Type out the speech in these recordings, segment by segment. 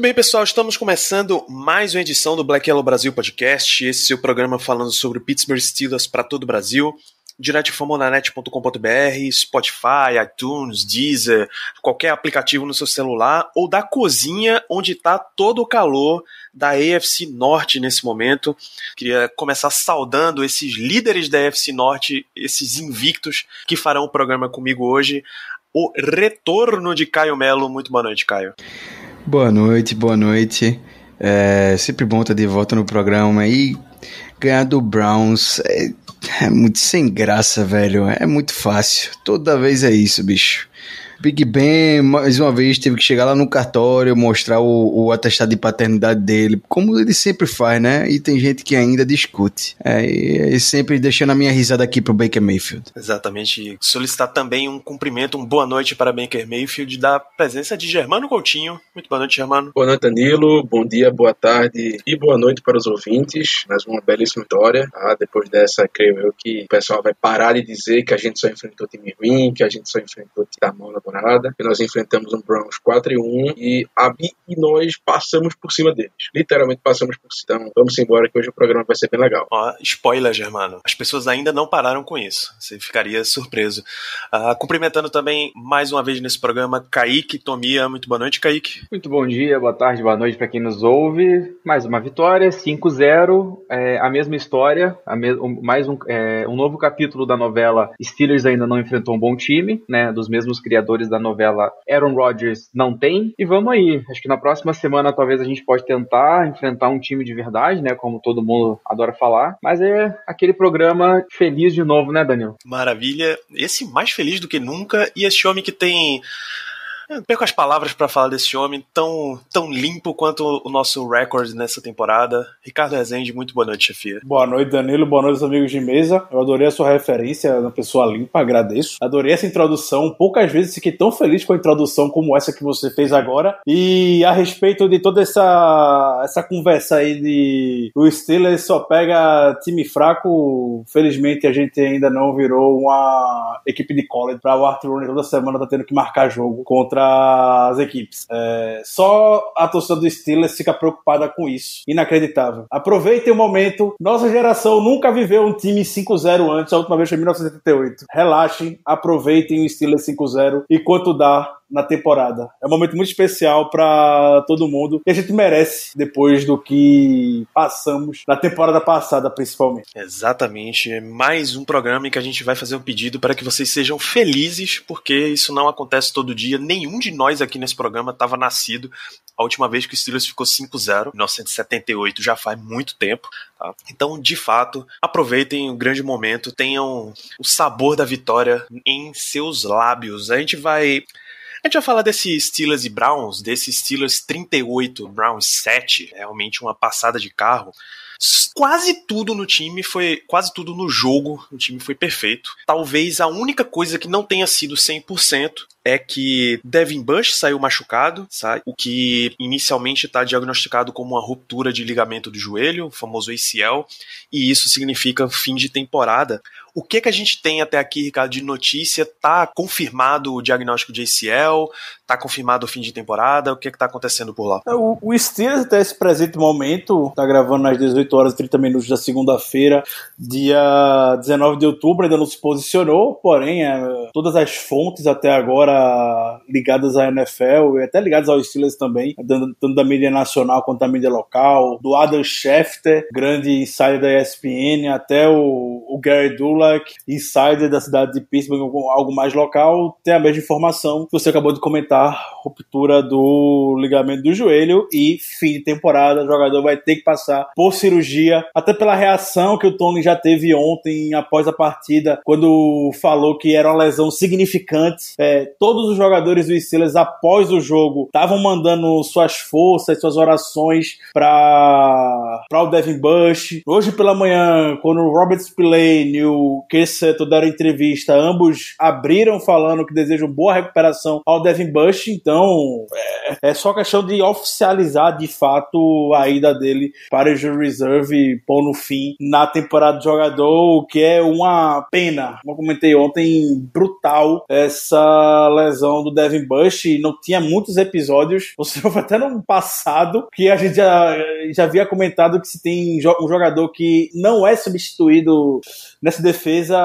Muito bem, pessoal, estamos começando mais uma edição do Black Yellow Brasil Podcast. Esse é o programa falando sobre Pittsburgh Steelers para todo o Brasil. Direto de Spotify, iTunes, Deezer, qualquer aplicativo no seu celular ou da cozinha onde está todo o calor da AFC Norte nesse momento. Queria começar saudando esses líderes da AFC Norte, esses invictos que farão o programa comigo hoje. O retorno de Caio Melo. Muito boa noite, Caio. Boa noite, boa noite. É sempre bom estar de volta no programa e ganhar do Browns é, é muito sem graça, velho. É muito fácil. Toda vez é isso, bicho. Big Ben, mais uma vez, teve que chegar lá no cartório, mostrar o, o atestado de paternidade dele, como ele sempre faz, né? E tem gente que ainda discute. É, e, e sempre deixando a minha risada aqui pro Baker Mayfield. Exatamente. Solicitar também um cumprimento, um boa noite para Baker Mayfield da presença de Germano Coutinho. Muito boa noite, Germano. Boa noite, Danilo. Bom dia, boa tarde e boa noite para os ouvintes. Mais uma belíssima vitória. Tá? Depois dessa, creio eu que o pessoal vai parar de dizer que a gente só enfrentou time ruim, que a gente só enfrentou time da mão na temporada. E nós enfrentamos um Browns 4 e 1 e, a, e nós passamos por cima deles. Literalmente passamos por cima. Então vamos embora que hoje o programa vai ser bem legal. Ó, spoiler, Germano. As pessoas ainda não pararam com isso. Você ficaria surpreso. Ah, cumprimentando também mais uma vez nesse programa Kaique Tomia. Muito boa noite, Kaique. Muito bom dia, boa tarde, boa noite para quem nos ouve. Mais uma vitória, 5-0, é, a mesma história, a me mais um, é, um novo capítulo da novela Steelers ainda não enfrentou um bom time, né? Dos mesmos criadores da novela Aaron Rodgers não tem. E vamos aí, acho que na próxima semana talvez a gente pode tentar enfrentar um time de verdade, né? Como todo mundo adora falar. Mas é aquele programa feliz de novo, né, Daniel? Maravilha. Esse mais feliz do que nunca e esse homem que tem perco as palavras para falar desse homem tão, tão limpo quanto o nosso recorde nessa temporada. Ricardo Rezende, muito boa noite, chefia. Boa noite, Danilo. Boa noite, amigos de mesa. Eu adorei a sua referência na pessoa limpa, agradeço. Adorei essa introdução. Poucas vezes fiquei tão feliz com a introdução como essa que você fez agora. E a respeito de toda essa, essa conversa aí de o Steelers só pega time fraco, felizmente a gente ainda não virou uma equipe de college para o Arthur Rooney toda semana tá tendo que marcar jogo contra as equipes. É, só a torcida do Steelers fica preocupada com isso. Inacreditável. Aproveitem o momento. Nossa geração nunca viveu um time 5-0 antes. A última vez foi em 1978. Relaxem, aproveitem o Steelers 5-0 e quanto dá na temporada. É um momento muito especial para todo mundo e a gente merece depois do que passamos na temporada passada, principalmente. Exatamente. É mais um programa em que a gente vai fazer um pedido para que vocês sejam felizes, porque isso não acontece todo dia. Nenhum de nós aqui nesse programa estava nascido a última vez que o Steelers ficou 5-0, 1978, já faz muito tempo. Tá? Então, de fato, aproveitem o grande momento, tenham o sabor da vitória em seus lábios. A gente vai a gente vai falar desse Steelers e Browns, desse Steelers 38, Browns 7, realmente uma passada de carro. Quase tudo no time foi. Quase tudo no jogo no time foi perfeito. Talvez a única coisa que não tenha sido 100% é que Devin Bush saiu machucado, sabe? o que inicialmente está diagnosticado como uma ruptura de ligamento do joelho, o famoso ACL, e isso significa fim de temporada. O que que a gente tem até aqui, Ricardo, de notícia? Tá confirmado o diagnóstico de ACL? Tá confirmado o fim de temporada? O que que tá acontecendo por lá? O, o Steelers até esse presente momento, tá gravando às 18 horas e 30 minutos da segunda-feira, dia 19 de outubro, ainda não se posicionou, porém, é, todas as fontes até agora ligadas à NFL e até ligadas ao Steelers também, tanto da mídia nacional quanto da mídia local, do Adam Schefter, grande insider da ESPN, até o, o Gary Dulac, insider da cidade de Pittsburgh, algo mais local, tem a mesma informação que você acabou de comentar, ruptura do ligamento do joelho e fim de temporada, o jogador vai ter que passar por cirurgia, até pela reação que o Tony já teve ontem após a partida, quando falou que era uma lesão significante. É, todos os jogadores do Steelers após o jogo estavam mandando suas forças, suas orações para para o Devin Bush. Hoje pela manhã, quando o Robert Spillane e o Keseto deram entrevista, ambos abriram falando que desejam boa recuperação ao Devin Bush. Então, é, é só questão de oficializar de fato a ida dele para o Reserve pôr no fim na temporada do jogador, o que é uma pena. Como eu comentei ontem, brutal essa lesão do Devin Bush. Não tinha muitos episódios. Você até no passado que a gente já, já havia comentado que se tem um jogador que não é substituído nessa defesa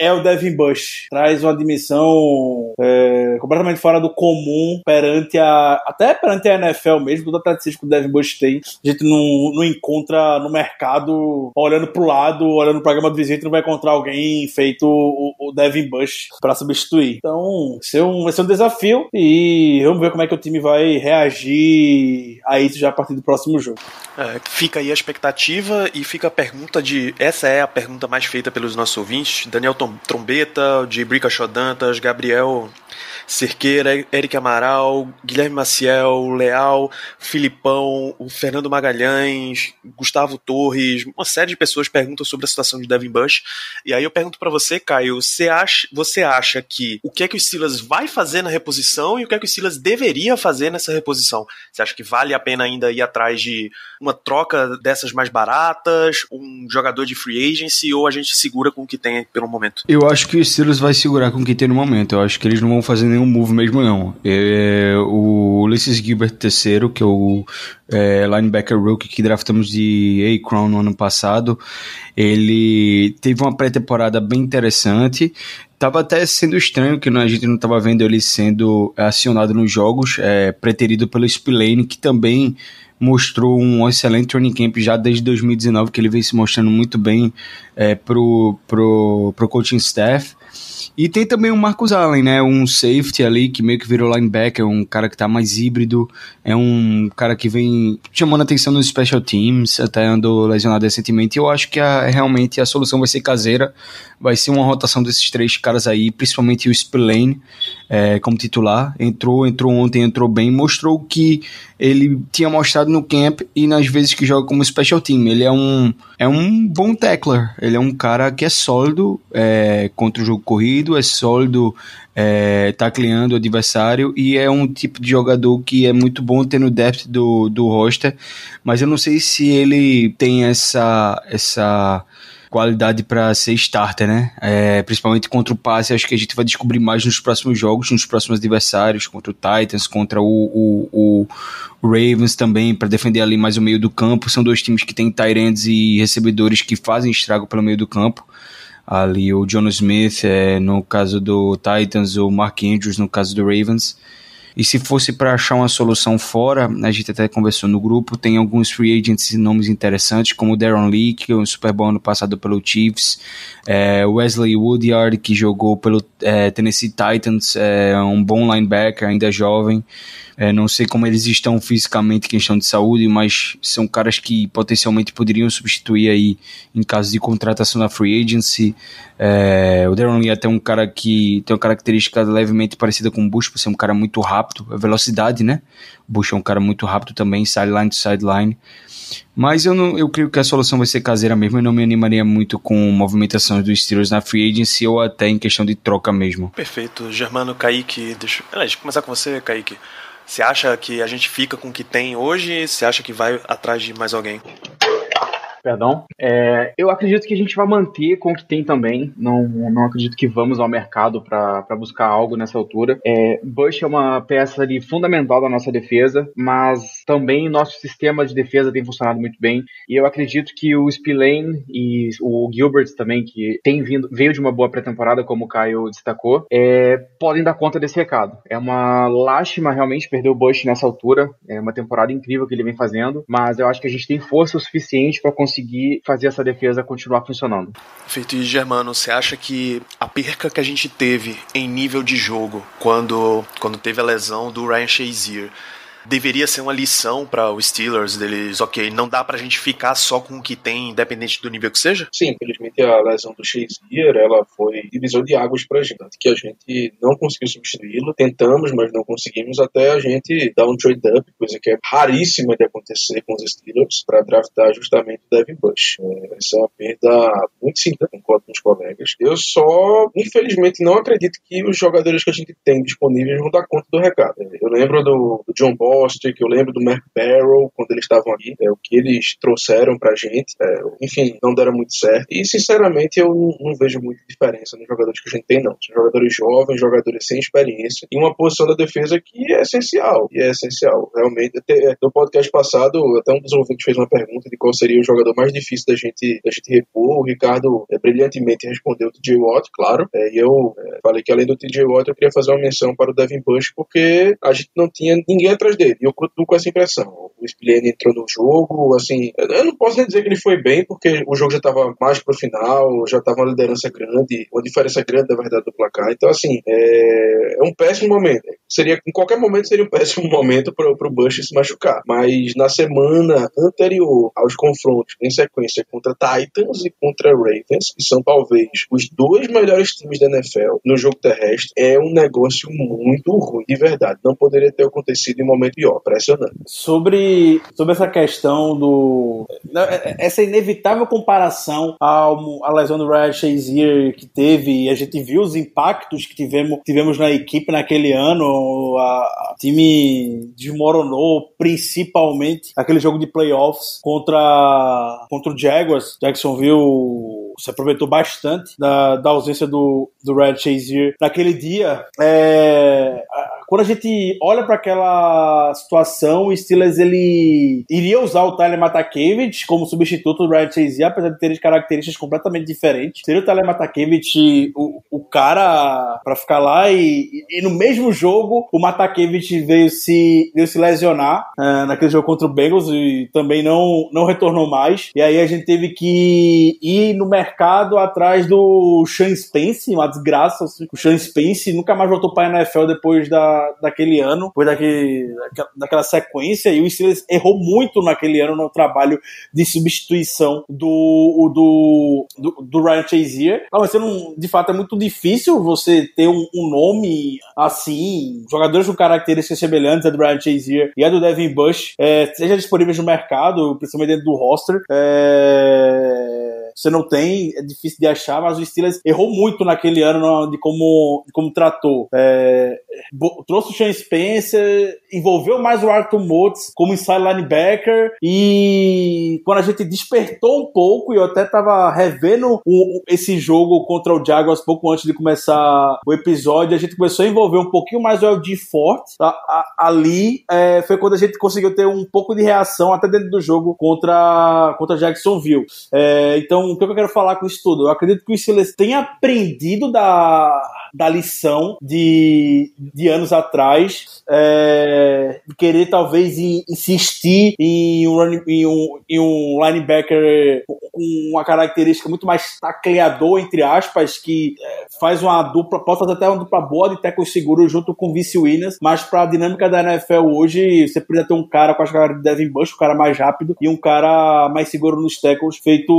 é o Devin Bush. Traz uma dimensão é, completamente fora do comum perante a. até perante a NFL mesmo, todo atleticismo que o Devin Bush tem. A gente não, não encontra no mercado, olhando pro lado, olhando pro programa do visita, não vai encontrar alguém feito o, o Devin Bush para substituir. Então, vai ser, um, um desafio e vamos ver como é que o time vai reagir a isso já a partir do próximo jogo. É, fica aí a expectativa e fica a pergunta de. Essa é a pergunta mais feita pelos nossos ouvintes. Daniel Tom, Trombeta, de Brica Chodantas, Gabriel Cerqueira, Eric Amaral, Guilherme Maciel, Leal, Filipão, o Fernando Magalhães, Gustavo Torres, uma série de pessoas perguntam sobre a situação de Devin Bush. E aí eu pergunto para você, Caio, você acha, você acha que o que é que o Silas vai fazer na reposição e o que é que o Silas deveria fazer nessa reposição? Você acha que vale a pena ainda ir atrás de uma troca dessas mais baratas, um jogador de free agency ou a gente segura com o que tem pelo momento? Eu acho que o Steelers vai segurar com o que tem no momento. Eu acho que eles não vão fazer nenhum move mesmo, não. É, o Ulysses Gilbert terceiro, que é o é, linebacker rookie que draftamos de A-Crown no ano passado, ele teve uma pré-temporada bem interessante. Tava até sendo estranho que a gente não estava vendo ele sendo acionado nos jogos, é, preterido pelo Spillane, que também mostrou um excelente training camp já desde 2019, que ele vem se mostrando muito bem é, pro, pro, pro coaching staff. E tem também o Marcus Allen, né? Um safety ali que meio que virou linebacker, um cara que tá mais híbrido, é um cara que vem chamando atenção nos special teams, até andou lesionado recentemente. E eu acho que a, realmente a solução vai ser caseira, vai ser uma rotação desses três caras aí, principalmente o Spillane é, como titular. Entrou, entrou ontem, entrou bem, mostrou que ele tinha mostrado no camp e nas vezes que joga como special team. Ele é um, é um bom tackler, ele é um cara que é sólido é, contra o jogo corrido, é sólido é, tacleando o adversário e é um tipo de jogador que é muito bom ter no depth do, do roster, mas eu não sei se ele tem essa, essa qualidade para ser starter, né? É, principalmente contra o passe, acho que a gente vai descobrir mais nos próximos jogos, nos próximos adversários, contra o Titans, contra o, o, o Ravens também, para defender ali mais o meio do campo. São dois times que têm tight e recebedores que fazem estrago pelo meio do campo. Ali o John Smith, é, no caso do Titans, o Mark Andrews, no caso do Ravens. E se fosse para achar uma solução fora, a gente até conversou no grupo, tem alguns free agents e nomes interessantes, como Darren Lee, que é um Super Bowl ano passado pelo Chiefs, é, Wesley Woodyard, que jogou pelo é, Tennessee Titans, é um bom linebacker, ainda jovem. É, não sei como eles estão fisicamente questão de saúde, mas são caras que potencialmente poderiam substituir aí em caso de contratação na free agency. É, o Darren Lee é até um cara que tem uma característica levemente parecida com o Bush, por ser um cara muito rápido, a velocidade, né? O Bush é um cara muito rápido também, sideline to sideline. Mas eu, não, eu creio que a solução vai ser caseira mesmo. Eu não me animaria muito com movimentações dos Steelers na free agency ou até em questão de troca mesmo. Perfeito. Germano, Kaique, deixa eu começar com você, Kaique. Você acha que a gente fica com o que tem hoje? Você acha que vai atrás de mais alguém? Perdão. É, eu acredito que a gente vai manter com o que tem também. Não, não acredito que vamos ao mercado para buscar algo nessa altura. É, Bush é uma peça ali fundamental da nossa defesa, mas também nosso sistema de defesa tem funcionado muito bem. E eu acredito que o Spillane e o Gilbert também, que tem vindo, veio de uma boa pré-temporada, como o Caio destacou, é, podem dar conta desse recado. É uma lástima realmente perder o Bush nessa altura. É uma temporada incrível que ele vem fazendo, mas eu acho que a gente tem força o suficiente para conseguir conseguir fazer essa defesa continuar funcionando. Feito e Germano, você acha que a perca que a gente teve em nível de jogo quando, quando teve a lesão do Ryan Shazier deveria ser uma lição para os Steelers deles, ok, não dá pra gente ficar só com o que tem, independente do nível que seja? Sim, infelizmente a lesão do Shazier, ela foi divisor de águas pra gente, que a gente não conseguiu substituí-lo, tentamos, mas não conseguimos até a gente dar um trade-up, coisa que é raríssima de acontecer com os Steelers, para draftar justamente o Devin Bush. É, essa é uma perda muito simples, concordo com os colegas. Eu só, infelizmente, não acredito que os jogadores que a gente tem disponíveis vão dar conta do recado. Eu lembro do, do John Bostic, eu lembro do Mark Barrow, quando eles estavam aqui, é, o que eles trouxeram pra gente, é, enfim, não deram muito certo. E, sinceramente, eu não, não, vejo muita diferença nos jogadores que a gente tem, não. São jogadores jovens, jogadores sem experiência, e uma posição da defesa que é essencial, e é essencial, realmente. Até, no podcast passado, até um dos ouvintes fez uma pergunta de qual seria o jogador mais difícil da gente, da gente repor, o Ricardo é, brilhantemente respondeu o TJ Watt, claro, é, e eu é, falei que além do TJ Watt, eu queria fazer uma menção para o Devin Bush, porque a gente não tinha ninguém atrás dele, e eu continuo com essa impressão. O Spillane entrou no jogo, assim, eu não posso nem dizer que ele foi bem, porque o jogo já estava mais pro final, já estava uma liderança grande, uma diferença grande, na verdade, do placar. Então, assim, é, é um péssimo momento. Seria, em qualquer momento seria um péssimo momento para o Bush se machucar. Mas na semana anterior aos confrontos, em sequência contra Titans e contra Ravens, que são talvez os dois melhores times da NFL no jogo terrestre, é um negócio muito ruim, de verdade. Não poderia ter acontecido em um momento pior, impressionante. Sobre, sobre essa questão do. Essa inevitável comparação ao, à lesão do Ryan Shazier que teve, e a gente viu os impactos que tivemos, tivemos na equipe naquele ano, a time desmoronou, principalmente aquele jogo de playoffs contra, contra o Jaguars. Jacksonville se aproveitou bastante da, da ausência do, do Red Shazier naquele dia. É, quando a gente olha para aquela situação, o Steelers ele iria usar o Tyler Matakevich como substituto do Red Shazier, apesar de ter características completamente diferentes. Seria o Tyler Matakevich o, o cara para ficar lá e, e, no mesmo jogo o Matakevich veio se, veio se lesionar é, naquele jogo contra o Bengals e também não, não retornou mais. E aí a gente teve que ir no mercado atrás do Sean Spence, uma desgraça. Assim. O Sean Spence nunca mais voltou para a NFL depois da daquele ano, depois daquele, daquela sequência, e o Steelers errou muito naquele ano no trabalho de substituição do, do, do, do Ryan Chazier. Não, mas não, de fato é muito difícil você ter um, um nome assim, jogadores com características semelhantes a do Ryan Chazier e a do Devin Bush, é, seja disponíveis no mercado, principalmente dentro do roster. É você não tem, é difícil de achar, mas o Steelers errou muito naquele ano de como, de como tratou. É, trouxe o Sean Spencer, envolveu mais o Arthur Motes como inside linebacker e quando a gente despertou um pouco, e eu até tava revendo o, esse jogo contra o Jaguars pouco antes de começar o episódio, a gente começou a envolver um pouquinho mais o LG Forte. Tá? ali é, foi quando a gente conseguiu ter um pouco de reação até dentro do jogo contra, contra Jacksonville. É, então o que eu quero falar com isso tudo? Eu acredito que o Steelers tenha aprendido da, da lição de, de anos atrás, é, de querer talvez insistir em um, em um, em um linebacker com uma característica muito mais tacleador, entre aspas, que é, faz uma dupla, pode fazer até uma dupla boa de tackle seguro junto com o Vince Williams, mas para a dinâmica da NFL hoje, você precisa ter um cara com as caras de Devin Bush, um cara mais rápido e um cara mais seguro nos tackles, feito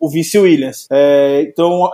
o Vince Williams. É, então,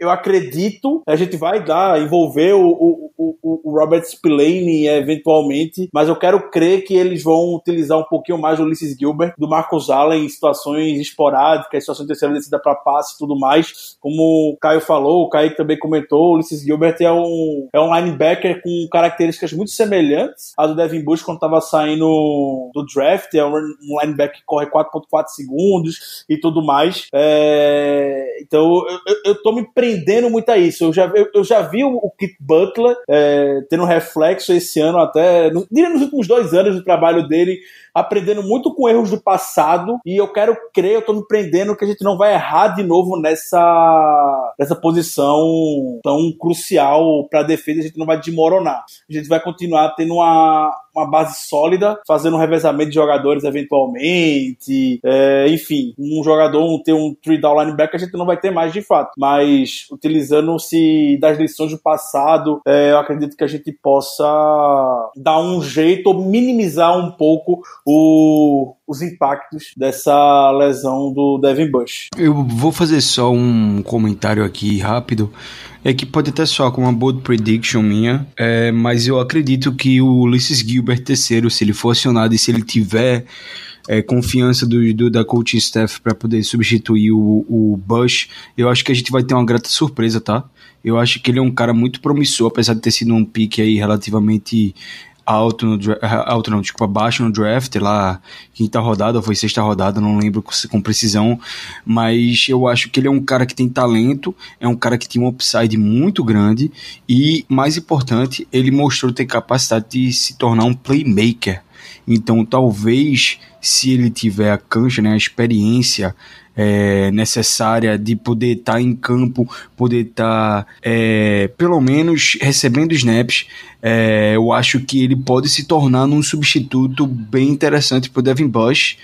eu acredito, a gente vai dar, envolver o, o, o, o Robert Spillane eventualmente, mas eu quero crer que eles vão utilizar um pouquinho mais o Ulysses Gilbert, do Marcos Allen em situações esporádicas, situações de terceira descida para passe e tudo mais. Como o Caio falou, o Caio também comentou, o Ulysses Gilbert é um, é um linebacker com características muito semelhantes à do Devin Bush quando estava saindo do draft, é um linebacker que corre 4.4 segundos e tudo mais. É, então eu, eu, eu tô me aprendendo muito a isso. Eu já, eu, eu já vi o, o Kit Butler é, tendo reflexo esse ano até, nos últimos dois anos do trabalho dele, aprendendo muito com erros do passado e eu quero crer, eu tô me prendendo que a gente não vai errar de novo nessa, nessa posição tão crucial para a defesa, a gente não vai desmoronar. A gente vai continuar tendo uma, uma base sólida, fazendo um revezamento de jogadores eventualmente, é, enfim, um jogador um, ter um three down linebacker a gente não vai ter mais de fato, mas utilizando-se das lições do passado, é, eu acredito que a gente possa dar um jeito ou minimizar um pouco o, os impactos dessa lesão do Devin Bush. Eu vou fazer só um comentário aqui rápido. É que pode até soar como uma bold prediction minha, é, mas eu acredito que o Ulysses Gilbert terceiro, se ele for acionado e se ele tiver é, confiança do, do, da coaching staff para poder substituir o, o Bush, eu acho que a gente vai ter uma grata surpresa, tá? Eu acho que ele é um cara muito promissor, apesar de ter sido um pique aí relativamente alto no alto não, desculpa, baixo no draft, lá quinta rodada ou foi sexta rodada, não lembro com, precisão, mas eu acho que ele é um cara que tem talento, é um cara que tem um upside muito grande e, mais importante, ele mostrou ter capacidade de se tornar um playmaker. Então, talvez, se ele tiver a cancha, né, a experiência é, necessária de poder estar tá em campo, poder estar, tá, é, pelo menos, recebendo snaps, é, eu acho que ele pode se tornar um substituto bem interessante para o Devin Bush.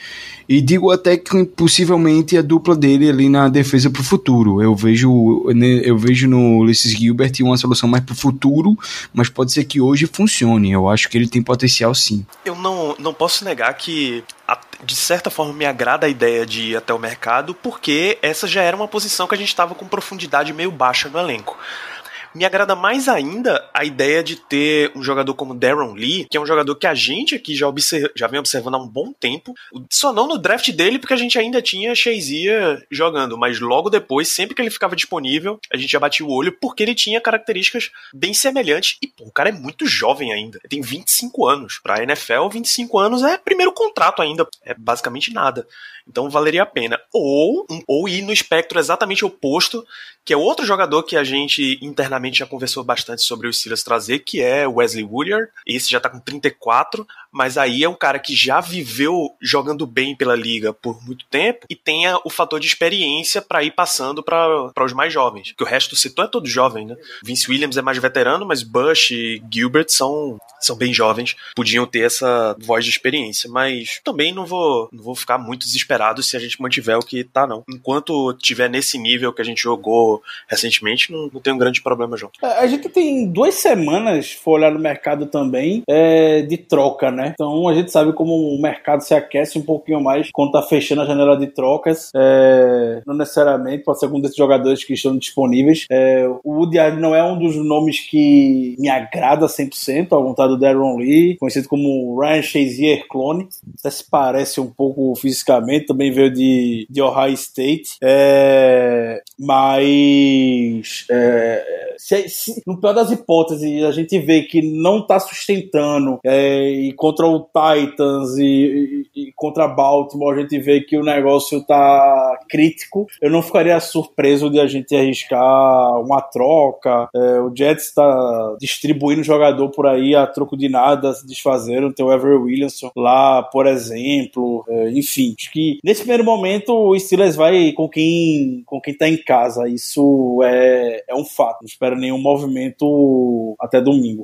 E digo até que possivelmente a dupla dele ali na defesa para o futuro. Eu vejo, né, eu vejo no Ulysses Gilbert uma solução mais para o futuro, mas pode ser que hoje funcione. Eu acho que ele tem potencial sim. Eu não, não posso negar que de certa forma me agrada a ideia de ir até o mercado, porque essa já era uma posição que a gente estava com profundidade meio baixa no elenco. Me agrada mais ainda a ideia de ter um jogador como Darren Lee, que é um jogador que a gente aqui já, observa, já vem observando há um bom tempo. Só não no draft dele, porque a gente ainda tinha Shazier jogando, mas logo depois, sempre que ele ficava disponível, a gente já batia o olho, porque ele tinha características bem semelhantes. E, pô, o cara é muito jovem ainda. Ele tem 25 anos. Pra NFL, 25 anos é primeiro contrato ainda. É basicamente nada. Então valeria a pena. Ou, ou ir no espectro exatamente oposto, que é outro jogador que a gente internamente já conversou bastante sobre o Steelers trazer, que é Wesley Woodyard. Esse já tá com 34, mas aí é um cara que já viveu jogando bem pela liga por muito tempo e tenha o fator de experiência para ir passando para os mais jovens. Que o resto do setor é todo jovem, né? Vince Williams é mais veterano, mas Bush e Gilbert são, são bem jovens, podiam ter essa voz de experiência, mas também não vou, não vou ficar muito desesperado se a gente mantiver o que tá, não. Enquanto tiver nesse nível que a gente jogou recentemente, não, não tem um grande problema, João. É, a gente tem duas semanas, for olhar no mercado também, é, de troca, né? Então a gente sabe como o mercado se aquece um pouquinho mais quando tá fechando a janela de trocas. É, não necessariamente, pode ser algum desses jogadores que estão disponíveis. É, o Woody Allen não é um dos nomes que me agrada 100%, ao vontade do Darren Lee, conhecido como Ryan Shazier clone. Até se parece um pouco fisicamente, também veio de, de Ohio State. É, mas é, se, se, no pior das hipóteses, a gente vê que não tá sustentando é, e contra o Titans e, e, e, contra Baltimore a gente vê que o negócio tá crítico, eu não ficaria surpreso de a gente arriscar uma troca. É, o Jets está distribuindo jogador por aí a troco de nada, se desfazendo. Tem o Ever Williamson lá, por exemplo. É, enfim, acho que nesse primeiro momento o Steelers vai com quem, com quem tá em casa. Isso é, é um fato. Não espero nenhum movimento até domingo.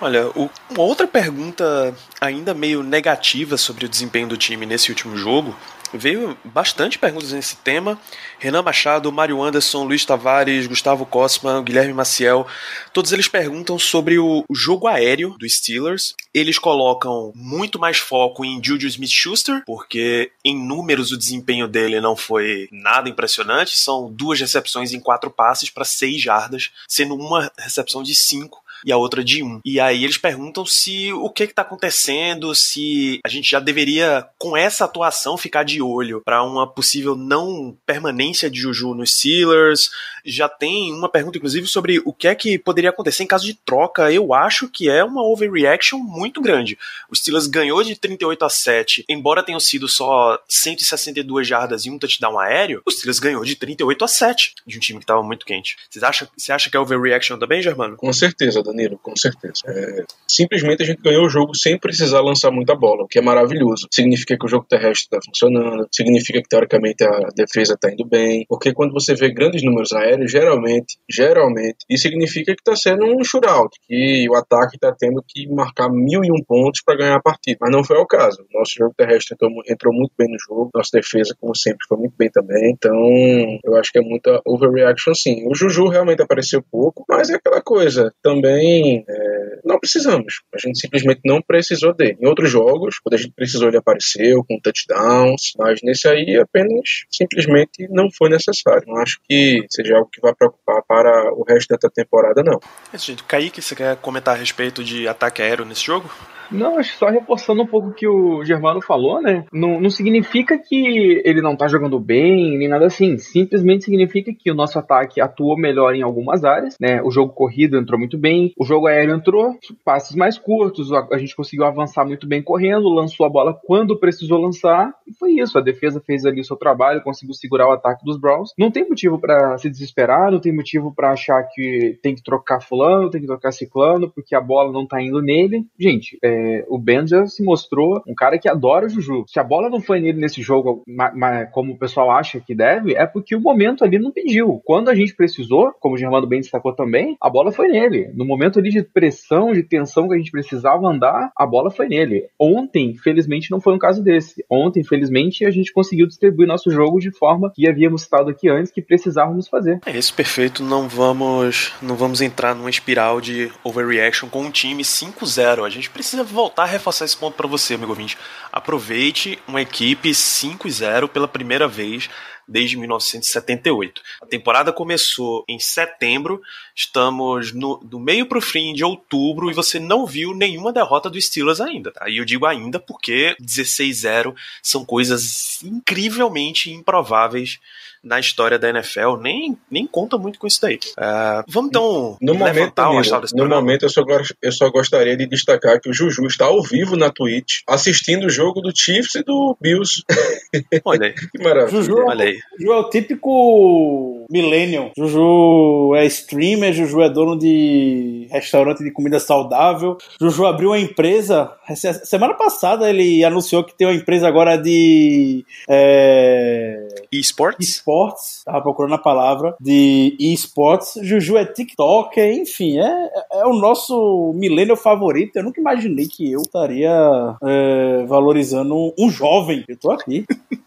Olha, o, uma outra pergunta ainda meio negativa sobre o desempenho do time nesse último jogo veio bastante perguntas nesse tema. Renan Machado, Mário Anderson, Luiz Tavares, Gustavo Cosma, Guilherme Maciel, todos eles perguntam sobre o jogo aéreo dos Steelers. Eles colocam muito mais foco em Juju Smith-Schuster, porque em números o desempenho dele não foi nada impressionante. São duas recepções em quatro passes para seis jardas, sendo uma recepção de cinco e a outra de 1. E aí eles perguntam se o que está acontecendo, se a gente já deveria, com essa atuação, ficar de olho para uma possível não permanência de Juju nos Steelers. Já tem uma pergunta, inclusive, sobre o que é que poderia acontecer em caso de troca. Eu acho que é uma overreaction muito grande. O Steelers ganhou de 38 a 7, embora tenham sido só 162 jardas e um touchdown aéreo, o Steelers ganhou de 38 a 7 de um time que estava muito quente. Você acha, você acha que é overreaction também, Germano? Com certeza, Danilo, com certeza. É, simplesmente a gente ganhou o jogo sem precisar lançar muita bola, o que é maravilhoso. Significa que o jogo terrestre está funcionando, significa que teoricamente a defesa está indo bem, porque quando você vê grandes números aéreos, geralmente, geralmente, isso significa que está sendo um shootout, que o ataque está tendo que marcar mil e um pontos para ganhar a partida. Mas não foi o caso. Nosso jogo terrestre entrou, entrou muito bem no jogo, nossa defesa, como sempre, foi muito bem também. Então, eu acho que é muita overreaction sim. O Juju realmente apareceu pouco, mas é aquela coisa. Também é, não precisamos. A gente simplesmente não precisou dele. Em outros jogos, quando a gente precisou, ele apareceu com touchdowns, mas nesse aí apenas simplesmente não foi necessário. Não acho que seja algo que vai preocupar para o resto da temporada, não. É, gente, Kaique, você quer comentar a respeito de ataque aéreo nesse jogo? Não, acho que só reforçando um pouco o que o Germano falou, né? Não, não significa que ele não tá jogando bem, nem nada assim. Simplesmente significa que o nosso ataque atuou melhor em algumas áreas, né? O jogo corrido entrou muito bem, o jogo aéreo entrou, passes mais curtos, a, gente conseguiu avançar muito bem correndo, lançou a bola quando precisou lançar, e foi isso. A defesa fez ali o seu trabalho, conseguiu segurar o ataque dos Browns. Não tem motivo para se desesperar, não tem motivo para achar que tem que trocar fulano, tem que trocar ciclano, porque a bola não tá indo nele. Gente, é, o Ben já se mostrou um cara que adora o Juju. Se a bola não foi nele nesse jogo, como o pessoal acha que deve, é porque o momento ali não pediu. Quando a gente precisou, como o Germano bem destacou também, a bola foi nele. No momento ali de pressão, de tensão que a gente precisava andar, a bola foi nele. Ontem, felizmente, não foi um caso desse. Ontem, felizmente, a gente conseguiu distribuir nosso jogo de forma que havíamos citado aqui antes que precisávamos fazer. É isso, perfeito. Não vamos, não vamos entrar numa espiral de overreaction com um time 5-0. A gente precisa voltar a reforçar esse ponto para você, amigo ouvinte. Aproveite uma equipe 5 0 pela primeira vez desde 1978. A temporada começou em setembro, estamos no, do meio para o fim de outubro e você não viu nenhuma derrota do Steelers ainda. Tá? Eu digo ainda porque 16-0 são coisas incrivelmente improváveis na história da NFL, nem, nem conta muito com isso daí. Uh, vamos então no momento, o astral desse No momento, eu só, eu só gostaria de destacar que o Juju está ao vivo na Twitch, assistindo o jogo do Chiefs e do Bills. Olha aí. que maravilha. Juju, é Olha aí. Juju é o típico millennial. Juju é streamer, Juju é dono de restaurante de comida saudável. Juju abriu uma empresa. Semana passada ele anunciou que tem uma empresa agora de... É... E-sports? esportes, tava procurando a palavra, de esportes. Juju é TikToker, enfim, é, é o nosso milênio favorito. Eu nunca imaginei que eu estaria é, valorizando um, jovem. Eu tô aqui.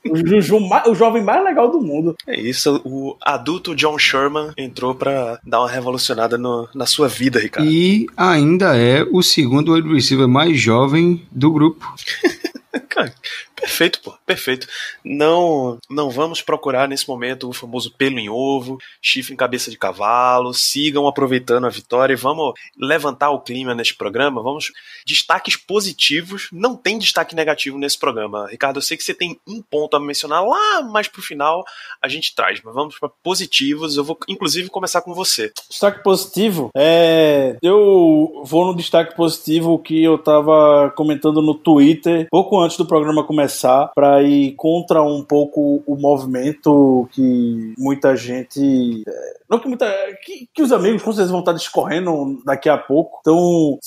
o Juju, o jovem mais legal do mundo. É isso, o adulto John Sherman entrou para dar uma revolucionada no, na sua vida, Ricardo. E ainda é o segundo wide receiver mais jovem do grupo. Cara, Perfeito, pô, perfeito. Não, não vamos procurar nesse momento o famoso pelo em ovo, chifre em cabeça de cavalo. Sigam aproveitando a vitória e vamos levantar o clima neste programa. Vamos destaques positivos. Não tem destaque negativo nesse programa. Ricardo, eu sei que você tem um ponto a mencionar lá mais pro final a gente traz, mas vamos para positivos. Eu vou inclusive começar com você. Destaque positivo é, eu vou no destaque positivo que eu tava comentando no Twitter pouco antes do programa começar para ir contra um pouco o movimento que muita gente. É, não que muita. Que, que os amigos com vão estar discorrendo daqui a pouco. Então,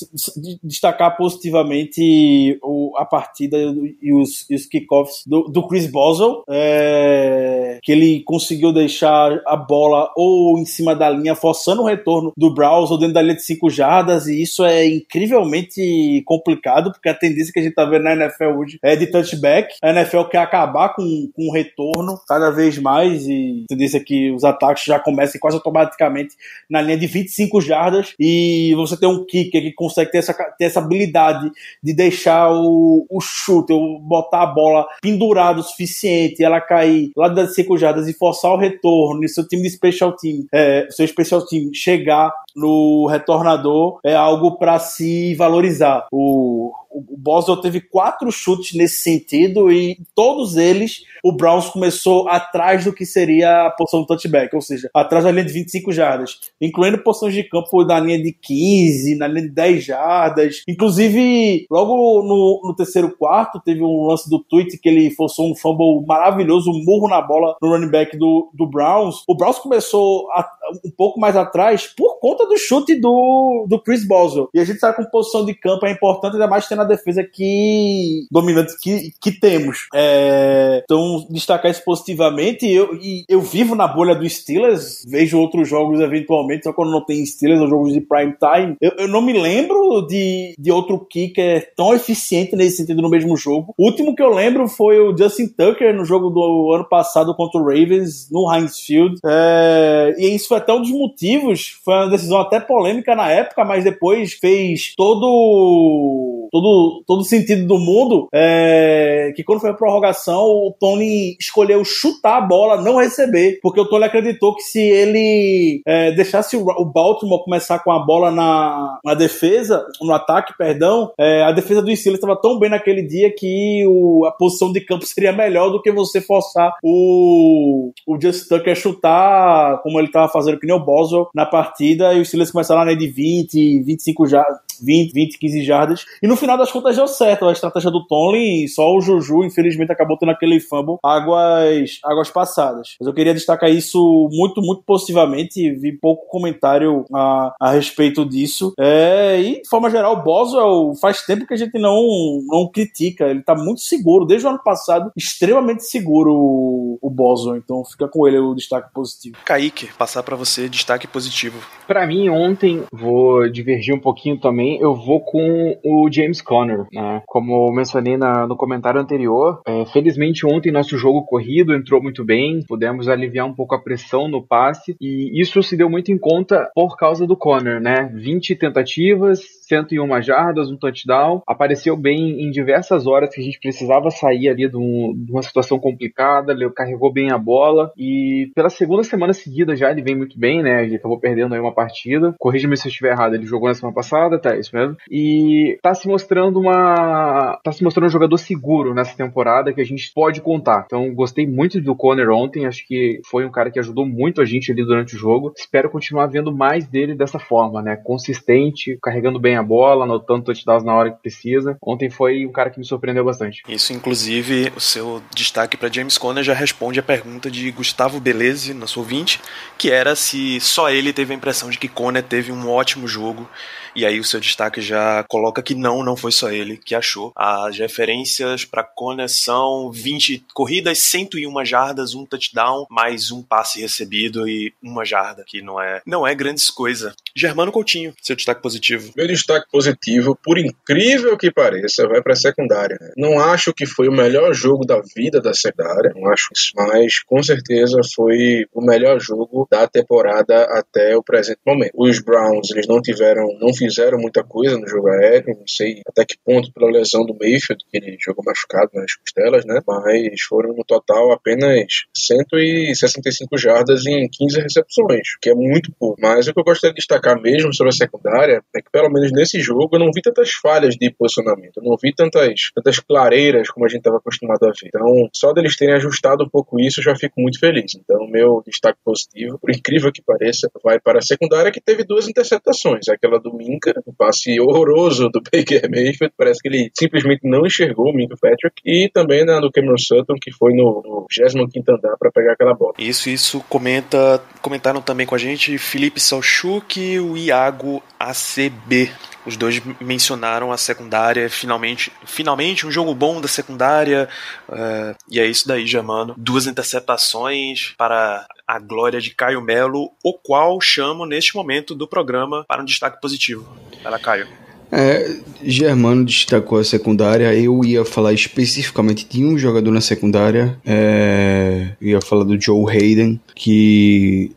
destacar positivamente o, a partida e os, e os kickoffs do, do Chris Boswell, é, que ele conseguiu deixar a bola ou em cima da linha, forçando o retorno do Browns ou dentro da linha de 5 jardas, e isso é incrivelmente complicado, porque a tendência que a gente tá vendo na NFL hoje é de touchback back. A NFL quer acabar com, com o retorno cada vez mais e tendência é que os ataques já comecem quase automaticamente na linha de 25 jardas e você tem um kicker que consegue ter essa, ter essa habilidade de deixar o, o chute, ou botar a bola pendurada o suficiente, ela cair lá das 5 jardas e forçar o retorno e seu time de special team, é, seu special team chegar no retornador é algo para se valorizar. O o Boswell teve quatro chutes nesse sentido e todos eles o Browns começou atrás do que seria a posição do touchback, ou seja, atrás da linha de 25 jardas, incluindo posições de campo na linha de 15, na linha de 10 jardas. Inclusive, logo no, no terceiro quarto, teve um lance do tweet que ele forçou um fumble maravilhoso, um murro na bola no running back do, do Browns. O Browns começou a, um pouco mais atrás por conta do chute do, do Chris Boswell. E a gente sabe que posição de campo é importante, ainda mais tendo a defesa que dominante que, que temos. É, então, destacar isso positivamente. Eu, e eu vivo na bolha do Steelers, vejo outros jogos eventualmente, só quando não tem Steelers ou jogos de prime time. Eu, eu não me lembro de, de outro kicker tão eficiente nesse sentido no mesmo jogo. O último que eu lembro foi o Justin Tucker no jogo do ano passado contra o Ravens, no Heinz Field. É, e isso foi até um dos motivos, foi uma decisão até polêmica na época, mas depois fez todo todo todo sentido do mundo. É, que quando foi a prorrogação, o Tony escolheu chutar a bola, não receber, porque o Tony acreditou que se ele é, deixasse o, Baltimore começar com a bola na, na defesa, no ataque, perdão, é, a defesa do Steelers estava tão bem naquele dia que o, a posição de campo seria melhor do que você forçar o, o Just Tucker chutar como ele estava fazendo que nem o Boswell na partida e os Steelers começaram na de 20, 25 já 20, 20, 15 jardas. E no final das contas deu certo. A estratégia do Tomlin, só o Juju, infelizmente, acabou tendo aquele fumble águas, águas passadas. Mas eu queria destacar isso muito, muito positivamente. Vi pouco comentário a, a respeito disso. É, e, de forma geral, o Boswell faz tempo que a gente não, não critica. Ele tá muito seguro. Desde o ano passado, extremamente seguro o, o Boswell. Então fica com ele o destaque positivo. Kaique, passar para você destaque positivo. Para mim, ontem, vou divergir um pouquinho também eu vou com o James Conner. Né? Como mencionei na, no comentário anterior, é, felizmente ontem nosso jogo corrido entrou muito bem, pudemos aliviar um pouco a pressão no passe e isso se deu muito em conta por causa do Conner, né? 20 tentativas, 101 jardas, um touchdown. Apareceu bem em diversas horas que a gente precisava sair ali de, um, de uma situação complicada. Ele carregou bem a bola e pela segunda semana seguida já ele vem muito bem, né? Ele acabou perdendo aí uma partida. Corrija-me se eu estiver errado. Ele jogou na semana passada, tá? Isso mesmo. E tá se mostrando uma. tá se mostrando um jogador seguro nessa temporada que a gente pode contar. Então gostei muito do Conner ontem. Acho que foi um cara que ajudou muito a gente ali durante o jogo. Espero continuar vendo mais dele dessa forma, né? Consistente, carregando bem a a bola, anotando touchdowns na hora que precisa. Ontem foi um cara que me surpreendeu bastante. Isso, inclusive, o seu destaque para James Conner já responde a pergunta de Gustavo Beleze, nosso ouvinte, que era se só ele teve a impressão de que Conner teve um ótimo jogo e aí o seu destaque já coloca que não, não foi só ele que achou. As referências para Conner são 20 corridas, 101 jardas, um touchdown, mais um passe recebido e uma jarda, que não é, não é grandes coisa. Germano Coutinho, seu destaque positivo. Meu destaque positivo, por incrível que pareça, vai para a secundária. Não acho que foi o melhor jogo da vida da secundária, não acho isso, mas com certeza foi o melhor jogo da temporada até o presente momento. Os Browns, eles não tiveram, não fizeram muita coisa no jogo aéreo, não sei até que ponto pela lesão do Mayfield, que ele jogou machucado nas costelas, né? Mas foram no total apenas 165 jardas em 15 recepções, que é muito pouco. Mas o que eu gostaria de destacar mesmo sobre a secundária é que pelo menos nesse jogo eu não vi tantas falhas de posicionamento, eu não vi tantas, tantas clareiras como a gente estava acostumado a ver. Então, só deles terem ajustado um pouco isso, eu já fico muito feliz. Então, meu destaque positivo, por incrível que pareça, vai para a secundária que teve duas interceptações, aquela do Minka, o passe horroroso do Baker Mayfield, parece que ele simplesmente não enxergou o Minka Patrick, e também na do Cameron Sutton, que foi no, no 25 andar para pegar aquela bola. Isso, isso comenta, comentaram também com a gente Felipe Salchuk e o Iago ACB. Os dois mencionaram a secundária, finalmente, finalmente um jogo bom da secundária. Uh, e é isso daí, Germano. Duas interceptações para a glória de Caio Melo, o qual chamo neste momento do programa para um destaque positivo. Ela, Caio. É, Germano destacou a secundária. Eu ia falar especificamente de um jogador na secundária. É, ia falar do Joe Hayden, que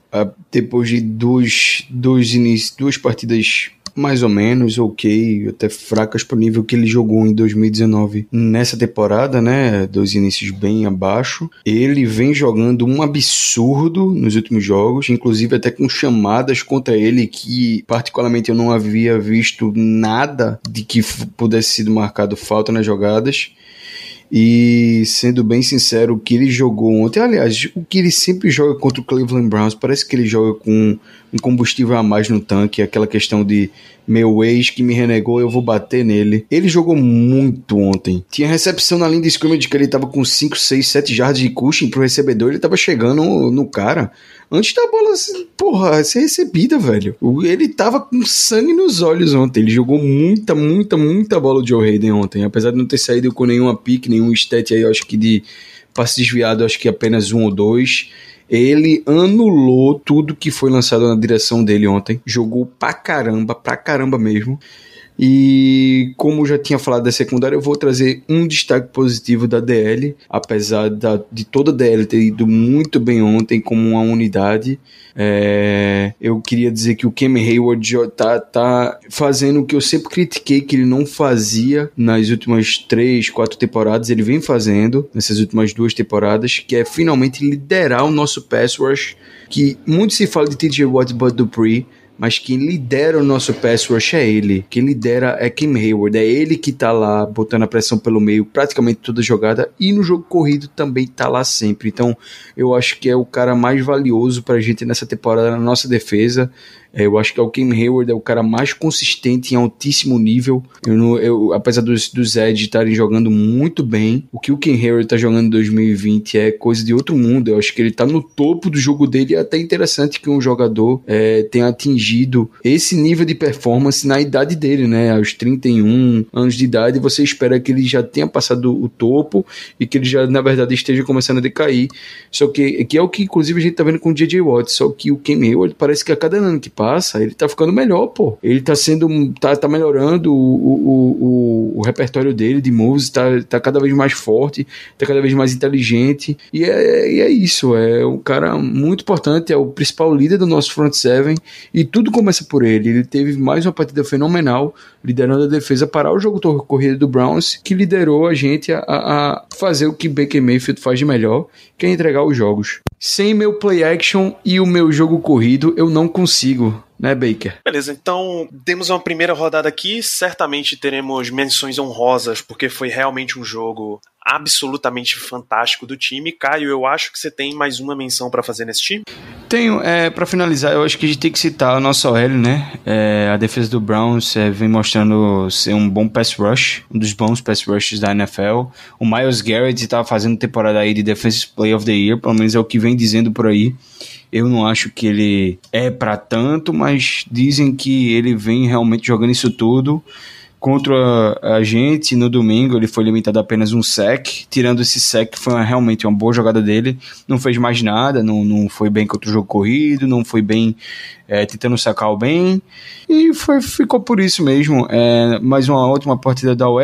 depois de dois, dois, duas partidas mais ou menos ok, até fracas para o nível que ele jogou em 2019. Nessa temporada, né, dois inícios bem abaixo, ele vem jogando um absurdo nos últimos jogos, inclusive até com chamadas contra ele que particularmente eu não havia visto nada de que pudesse sido marcado falta nas jogadas. E sendo bem sincero, o que ele jogou ontem, aliás, o que ele sempre joga contra o Cleveland Browns, parece que ele joga com um combustível a mais no tanque, aquela questão de meu ex que me renegou, eu vou bater nele. Ele jogou muito ontem. Tinha recepção na linha de scrimmage que ele tava com 5, 6, 7 jardas de cushion pro recebedor, ele tava chegando no cara. Antes da bola, porra, ser recebida, velho. Ele tava com sangue nos olhos ontem. Ele jogou muita, muita, muita bola de Joe Hayden ontem. Apesar de não ter saído com nenhuma pique, nenhum stat aí, eu acho que de passe desviado, acho que apenas um ou dois. Ele anulou tudo que foi lançado na direção dele ontem. Jogou pra caramba, pra caramba mesmo. E como já tinha falado da secundária, eu vou trazer um destaque positivo da DL, apesar da, de toda a DL ter ido muito bem ontem como uma unidade. É, eu queria dizer que o Cam Hayward tá, tá fazendo o que eu sempre critiquei que ele não fazia nas últimas três, quatro temporadas. Ele vem fazendo nessas últimas duas temporadas, que é finalmente liderar o nosso pass rush. Que muito se fala de TJ Watt, Bud Dupree mas quem lidera o nosso pass rush é ele. Quem lidera é Kim Hayward. É ele que tá lá botando a pressão pelo meio praticamente toda jogada e no jogo corrido também tá lá sempre. Então eu acho que é o cara mais valioso pra gente nessa temporada na nossa defesa. É, eu acho que é o Kim Hayward é o cara mais consistente em altíssimo nível. Eu, eu apesar dos, dos Ed estarem jogando muito bem, o que o Kim Hayward tá jogando em 2020 é coisa de outro mundo. Eu acho que ele tá no topo do jogo dele. É até interessante que um jogador é, tenha atingido esse nível de performance na idade dele, né? Aos 31 anos de idade, você espera que ele já tenha passado o topo e que ele já, na verdade, esteja começando a decair. Só que, que é o que, inclusive, a gente tá vendo com o J.J. Watt. Só que o Kim Hayward parece que a cada ano que passa, passa, ele tá ficando melhor, pô. Ele tá sendo. tá, tá melhorando o, o, o, o repertório dele de moves, tá, tá cada vez mais forte, tá cada vez mais inteligente. E é, e é isso, é um cara muito importante, é o principal líder do nosso front seven. E tudo começa por ele. Ele teve mais uma partida fenomenal, liderando a defesa para o jogo corrida do Browns, que liderou a gente a, a fazer o que Baker Mayfield faz de melhor, que é entregar os jogos. Sem meu play action e o meu jogo corrido, eu não consigo né, Baker? Beleza, então temos uma primeira rodada aqui. Certamente teremos menções honrosas, porque foi realmente um jogo absolutamente fantástico do time. Caio, eu acho que você tem mais uma menção para fazer nesse time? Tenho, é, para finalizar, eu acho que a gente tem que citar a nossa OL, né? É, a defesa do Browns é, vem mostrando ser um bom pass rush, um dos bons pass rushes da NFL. O Miles Garrett estava fazendo temporada aí de Defensive Play of the Year, pelo menos é o que vem dizendo por aí. Eu não acho que ele é para tanto, mas dizem que ele vem realmente jogando isso tudo. Contra a gente no domingo, ele foi limitado a apenas um sec. Tirando esse sec, foi realmente uma boa jogada dele. Não fez mais nada, não, não foi bem contra o jogo corrido, não foi bem é, tentando sacar o bem. E foi, ficou por isso mesmo. É, mais uma ótima partida da OL,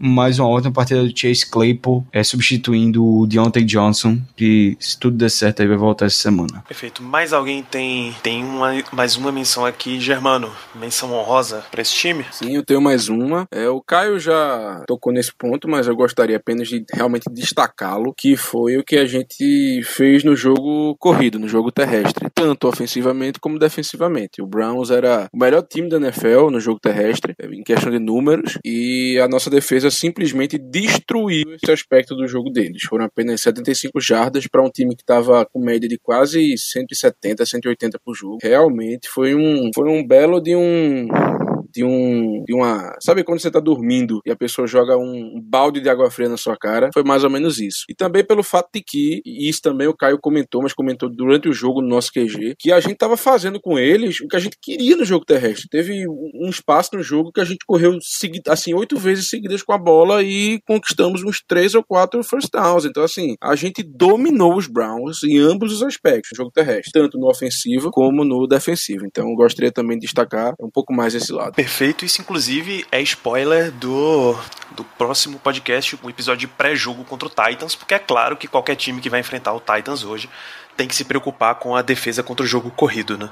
mais uma ótima partida do Chase Claypool, é, substituindo o Deontay Johnson, que se tudo der certo aí vai voltar essa semana. Perfeito. Mais alguém tem, tem uma, mais uma menção aqui, Germano? Menção honrosa para esse time? Sim, eu tenho mais uma. É, o Caio já tocou nesse ponto, mas eu gostaria apenas de realmente destacá-lo, que foi o que a gente fez no jogo corrido, no jogo terrestre, tanto ofensivamente como defensivamente. O Browns era o melhor time da NFL no jogo terrestre, em questão de números, e a nossa defesa simplesmente destruiu esse aspecto do jogo deles. Foram apenas 75 jardas para um time que estava com média de quase 170, 180 por jogo. Realmente foi um, foi um belo de um de um de uma sabe quando você tá dormindo e a pessoa joga um balde de água fria na sua cara? Foi mais ou menos isso. E também pelo fato de que e isso também o Caio comentou mas comentou durante o jogo no nosso QG que a gente tava fazendo com eles o que a gente queria no jogo terrestre. Teve um espaço no jogo que a gente correu assim oito vezes seguidas com a bola e conquistamos uns três ou quatro first downs. Então assim a gente dominou os Browns em ambos os aspectos no jogo terrestre tanto no ofensivo como no defensivo. Então gostaria também de destacar um pouco mais esse lado Perfeito, isso inclusive é spoiler do, do próximo podcast, o episódio de pré-jogo contra o Titans, porque é claro que qualquer time que vai enfrentar o Titans hoje tem que se preocupar com a defesa contra o jogo corrido, né?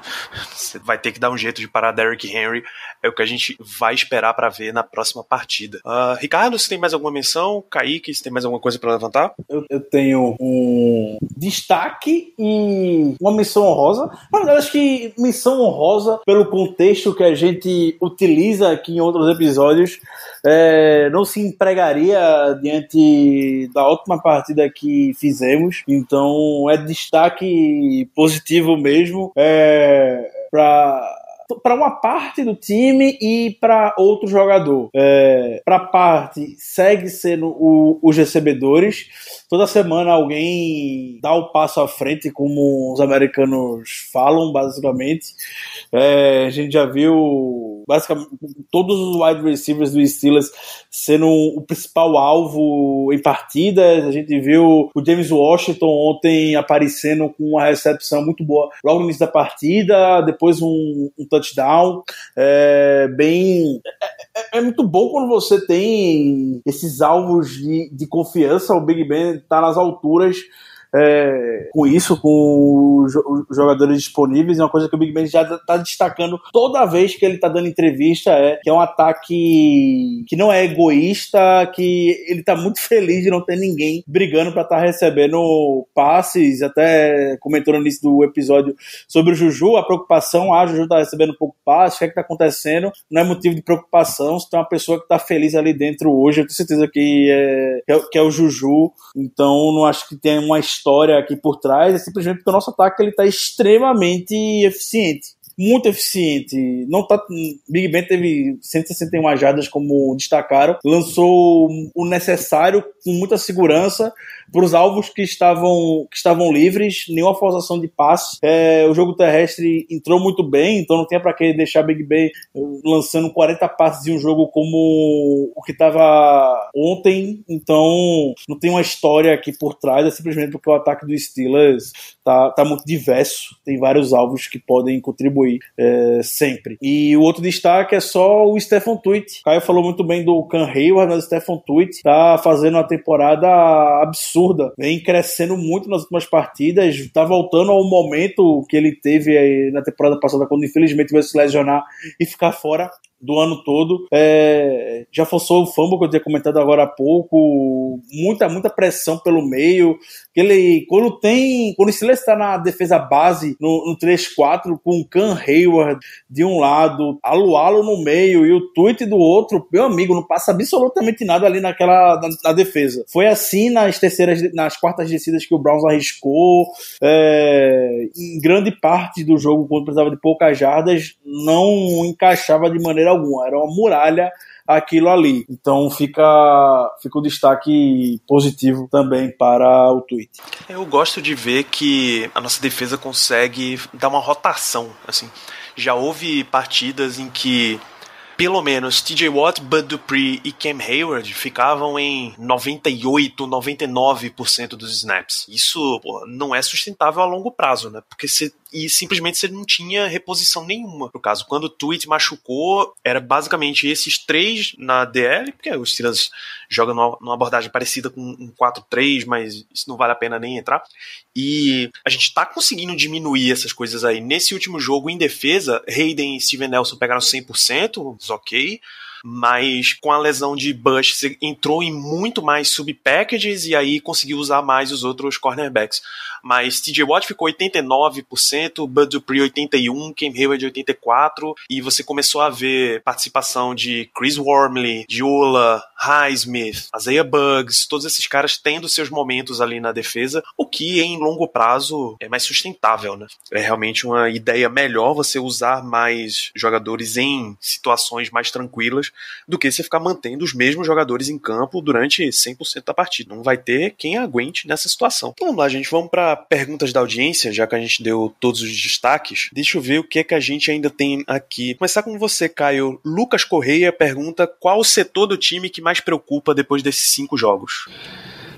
Você vai ter que dar um jeito de parar Derrick Henry, é o que a gente vai esperar para ver na próxima partida. Uh, Ricardo, você tem mais alguma menção? Kaique, você tem mais alguma coisa para levantar? Eu, eu, tenho um destaque e uma menção honrosa. Na verdade, acho que menção honrosa, pelo contexto que a gente utiliza aqui em outros episódios, é, não se empregaria diante da ótima partida que fizemos. Então, é destaque positivo mesmo é, para para uma parte do time e para outro jogador. É, para parte segue sendo o, os recebedores. Toda semana alguém dá o passo à frente, como os americanos falam, basicamente. É, a gente já viu basicamente todos os wide receivers do Steelers sendo o principal alvo em partidas. A gente viu o James Washington ontem aparecendo com uma recepção muito boa logo no início da partida, depois um, um touchdown. É, bem. É, é, é, muito bom quando você tem esses alvos de, de confiança. O Big Ben está nas alturas é, com isso, com os jogadores disponíveis. É uma coisa que o Big Ben já está destacando toda vez que ele está dando entrevista, é que é um ataque que não é egoísta, que ele está muito feliz de não ter ninguém brigando para estar tá recebendo passes. Até comentou no início do episódio sobre o Juju, a preocupação, ah, o Juju está recebendo pouco passe, o que é está acontecendo? Não é motivo de preocupação. Se tem uma pessoa que está feliz ali dentro hoje, eu tenho certeza que é, que é, que é o Juju. Então, não acho que tem uma história aqui por trás, é simplesmente porque o nosso ataque ele está extremamente eficiente muito eficiente. Não tá, Big Ben teve 161 jardas, como destacaram, lançou o necessário com muita segurança para os alvos que estavam, que estavam livres, nenhuma forçação de passe. É, o jogo terrestre entrou muito bem, então não tinha para que deixar Big Ben eh, lançando 40 passes em um jogo como o que estava ontem. Então não tem uma história aqui por trás, é simplesmente porque o ataque do Steelers tá, tá muito diverso, tem vários alvos que podem contribuir é, sempre. E o outro destaque é só o Stephen Tweet. Caio falou muito bem do Can Hayward, mas o Stephen Tweet tá fazendo uma temporada absurda vem crescendo muito nas últimas partidas, tá voltando ao momento que ele teve na temporada passada, quando infelizmente veio se lesionar e ficar fora do ano todo. É, já forçou o fumble que eu tinha comentado agora há pouco, muita, muita pressão pelo meio. Ele, quando tem, quando o Steelers está na defesa base, no, no 3-4, com o Can Hayward de um lado, Alualo no meio e o Tweet do outro, meu amigo, não passa absolutamente nada ali naquela, na, na defesa. Foi assim nas terceiras, nas quartas descidas que o Browns arriscou, é, em grande parte do jogo, quando precisava de poucas jardas, não encaixava de maneira maneira alguma, era uma muralha aquilo ali. Então fica, fica o destaque positivo também para o tweet. Eu gosto de ver que a nossa defesa consegue dar uma rotação, assim. Já houve partidas em que pelo menos TJ Watt, Bud Dupree e Cam Hayward ficavam em 98, 99% dos snaps. Isso pô, não é sustentável a longo prazo, né? Porque você e simplesmente você não tinha reposição nenhuma. No caso, quando o Tweet machucou, era basicamente esses três na DL, porque os Steelers jogam numa, abordagem parecida com um 4-3, mas isso não vale a pena nem entrar. E a gente tá conseguindo diminuir essas coisas aí. Nesse último jogo, em defesa, Hayden e Steven Nelson pegaram 100%, ok mas com a lesão de Bush você entrou em muito mais sub-packages e aí conseguiu usar mais os outros cornerbacks. Mas TJ Watt ficou 89%, Bud Dupree 81%, Cam Hayward 84%, e você começou a ver participação de Chris Wormley, Diola, Highsmith, Isaiah Bugs, todos esses caras tendo seus momentos ali na defesa, o que em longo prazo é mais sustentável, né? É realmente uma ideia melhor você usar mais jogadores em situações mais tranquilas do que você ficar mantendo os mesmos jogadores em campo durante 100% da partida. Não vai ter quem aguente nessa situação. Então vamos lá, gente, vamos para perguntas da audiência, já que a gente deu todos os destaques. Deixa eu ver o que é que a gente ainda tem aqui. Começar com você, Caio. Lucas Correia pergunta qual o setor do time que mais preocupa depois desses cinco jogos.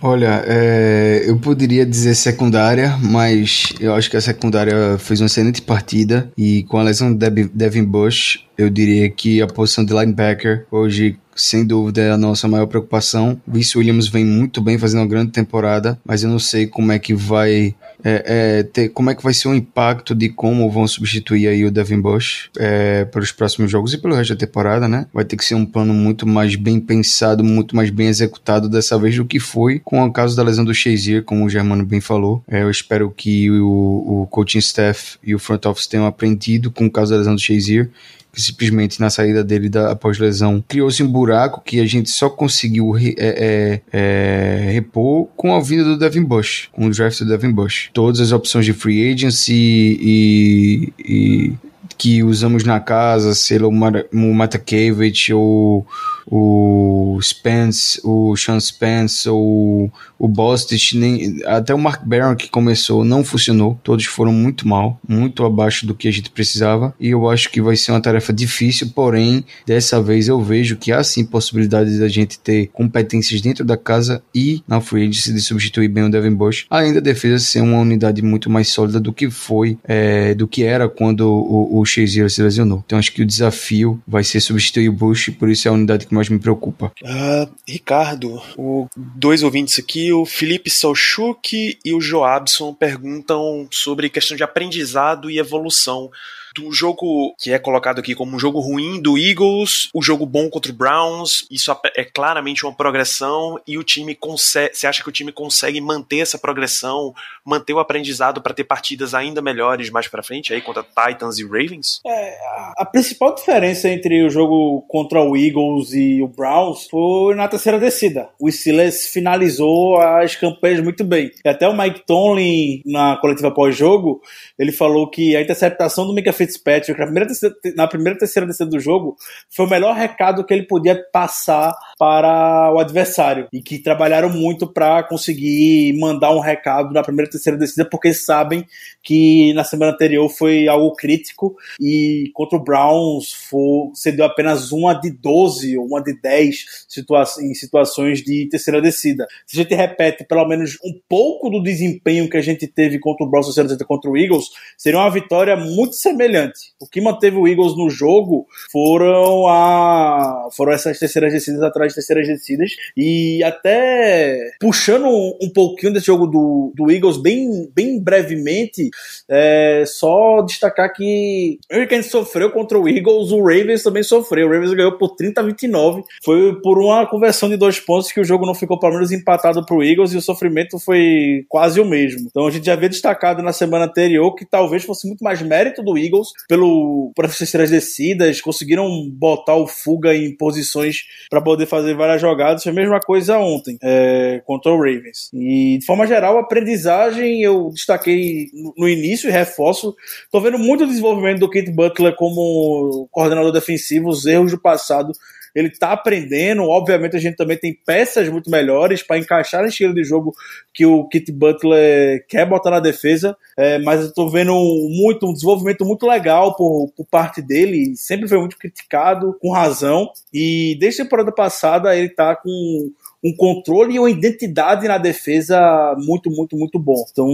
Olha, é, eu poderia dizer secundária, mas eu acho que a secundária fez uma excelente partida e com a lesão de Devin Bush, eu diria que a posição de linebacker hoje sem dúvida é a nossa maior preocupação. Vince Williams vem muito bem fazendo uma grande temporada, mas eu não sei como é que vai é, é, ter, como é que vai ser o impacto de como vão substituir aí o Devin Bush é, para os próximos jogos e pelo resto da temporada, né? Vai ter que ser um plano muito mais bem pensado, muito mais bem executado dessa vez do que foi com o caso da lesão do Shazier, como o Germano bem falou. É, eu espero que o, o coaching staff e o front office tenham aprendido com o caso da lesão do Shazier que simplesmente na saída dele da, após lesão criou-se um buraco que a gente só conseguiu re, é, é, é, repor com a vinda do Devin Bush, com o draft do Devin Bush. Todas as opções de free agency e, e que usamos na casa, sei lá, o Matakevich ou o Spence, o Sean Spence, ou o Bostich, nem, até o Mark Barron que começou não funcionou. Todos foram muito mal, muito abaixo do que a gente precisava. E eu acho que vai ser uma tarefa difícil, porém, dessa vez eu vejo que há sim possibilidade da gente ter competências dentro da casa e na free agency de substituir bem o Devin Bush. Além da defesa ser uma unidade muito mais sólida do que foi, é, do que era quando o, o Shazier se lesionou. Então acho que o desafio vai ser substituir o Bush, por isso é a unidade que mais me preocupa. Uh, Ricardo, o, dois ouvintes aqui, o Felipe Solchuk e o Joabson perguntam sobre questão de aprendizado e evolução do jogo que é colocado aqui como um jogo ruim do Eagles, o jogo bom contra o Browns, isso é claramente uma progressão e o time consegue, você acha que o time consegue manter essa progressão, manter o aprendizado para ter partidas ainda melhores mais para frente aí contra Titans e Ravens? É, a principal diferença entre o jogo contra o Eagles e o Browns foi na terceira descida. O Steelers finalizou as campanhas muito bem. E até o Mike Tomlin na coletiva pós-jogo, ele falou que a interceptação do Mika Fitzpatrick na primeira, na primeira terceira descida do jogo foi o melhor recado que ele podia passar para o adversário e que trabalharam muito para conseguir mandar um recado na primeira terceira descida porque sabem que na semana anterior foi algo crítico e contra o Browns foi, cedeu apenas uma de 12 ou uma de 10 situa em situações de terceira descida. Se a gente repete pelo menos um pouco do desempenho que a gente teve contra o Browns contra o Eagles, seria uma vitória muito semelhante semelhante. O que manteve o Eagles no jogo foram a foram essas terceiras descidas atrás de terceiras descidas e até puxando um, pouquinho desse jogo do, do Eagles bem, bem brevemente, é, só destacar que o Hurricanes sofreu contra o Eagles, o Ravens também sofreu. O Ravens ganhou por 30 a 29. Foi por uma conversão de dois pontos que o jogo não ficou pelo menos empatado para o Eagles e o sofrimento foi quase o mesmo. Então a gente já havia destacado na semana anterior que talvez fosse muito mais mérito do Eagles Eagles pelo por terceiras descidas, conseguiram botar o Fuga em posições para poder fazer várias jogadas. Foi a mesma coisa ontem é, contra o Ravens. E de forma geral, a aprendizagem eu destaquei no início e reforço. Tô vendo muito desenvolvimento do Kit Butler como coordenador defensivo, os erros do passado ele está aprendendo. Obviamente, a gente também tem peças muito melhores para encaixar no estilo de jogo que o Kit Butler quer botar na defesa. É, mas eu estou vendo muito, um desenvolvimento muito legal por, por parte dele. Sempre foi muito criticado, com razão. E desde a temporada passada, ele está com um controle e uma identidade na defesa muito, muito, muito bom. Então,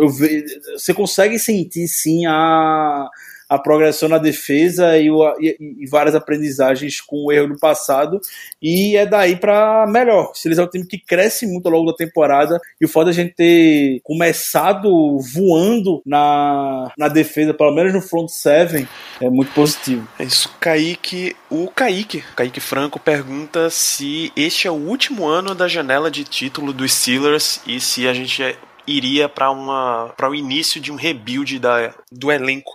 eu ve... você consegue sentir sim a a progressão na defesa e, o, e, e, várias aprendizagens com o erro do passado. E é daí para melhor. Se eles é um time que cresce muito ao longo da temporada. E o foda é a gente ter começado voando na, na defesa, pelo menos no front seven, é muito positivo. É isso, Kaique. O Kaique, Kaique Franco, pergunta se este é o último ano da janela de título dos Steelers e se a gente iria para uma para o início de um rebuild da, do elenco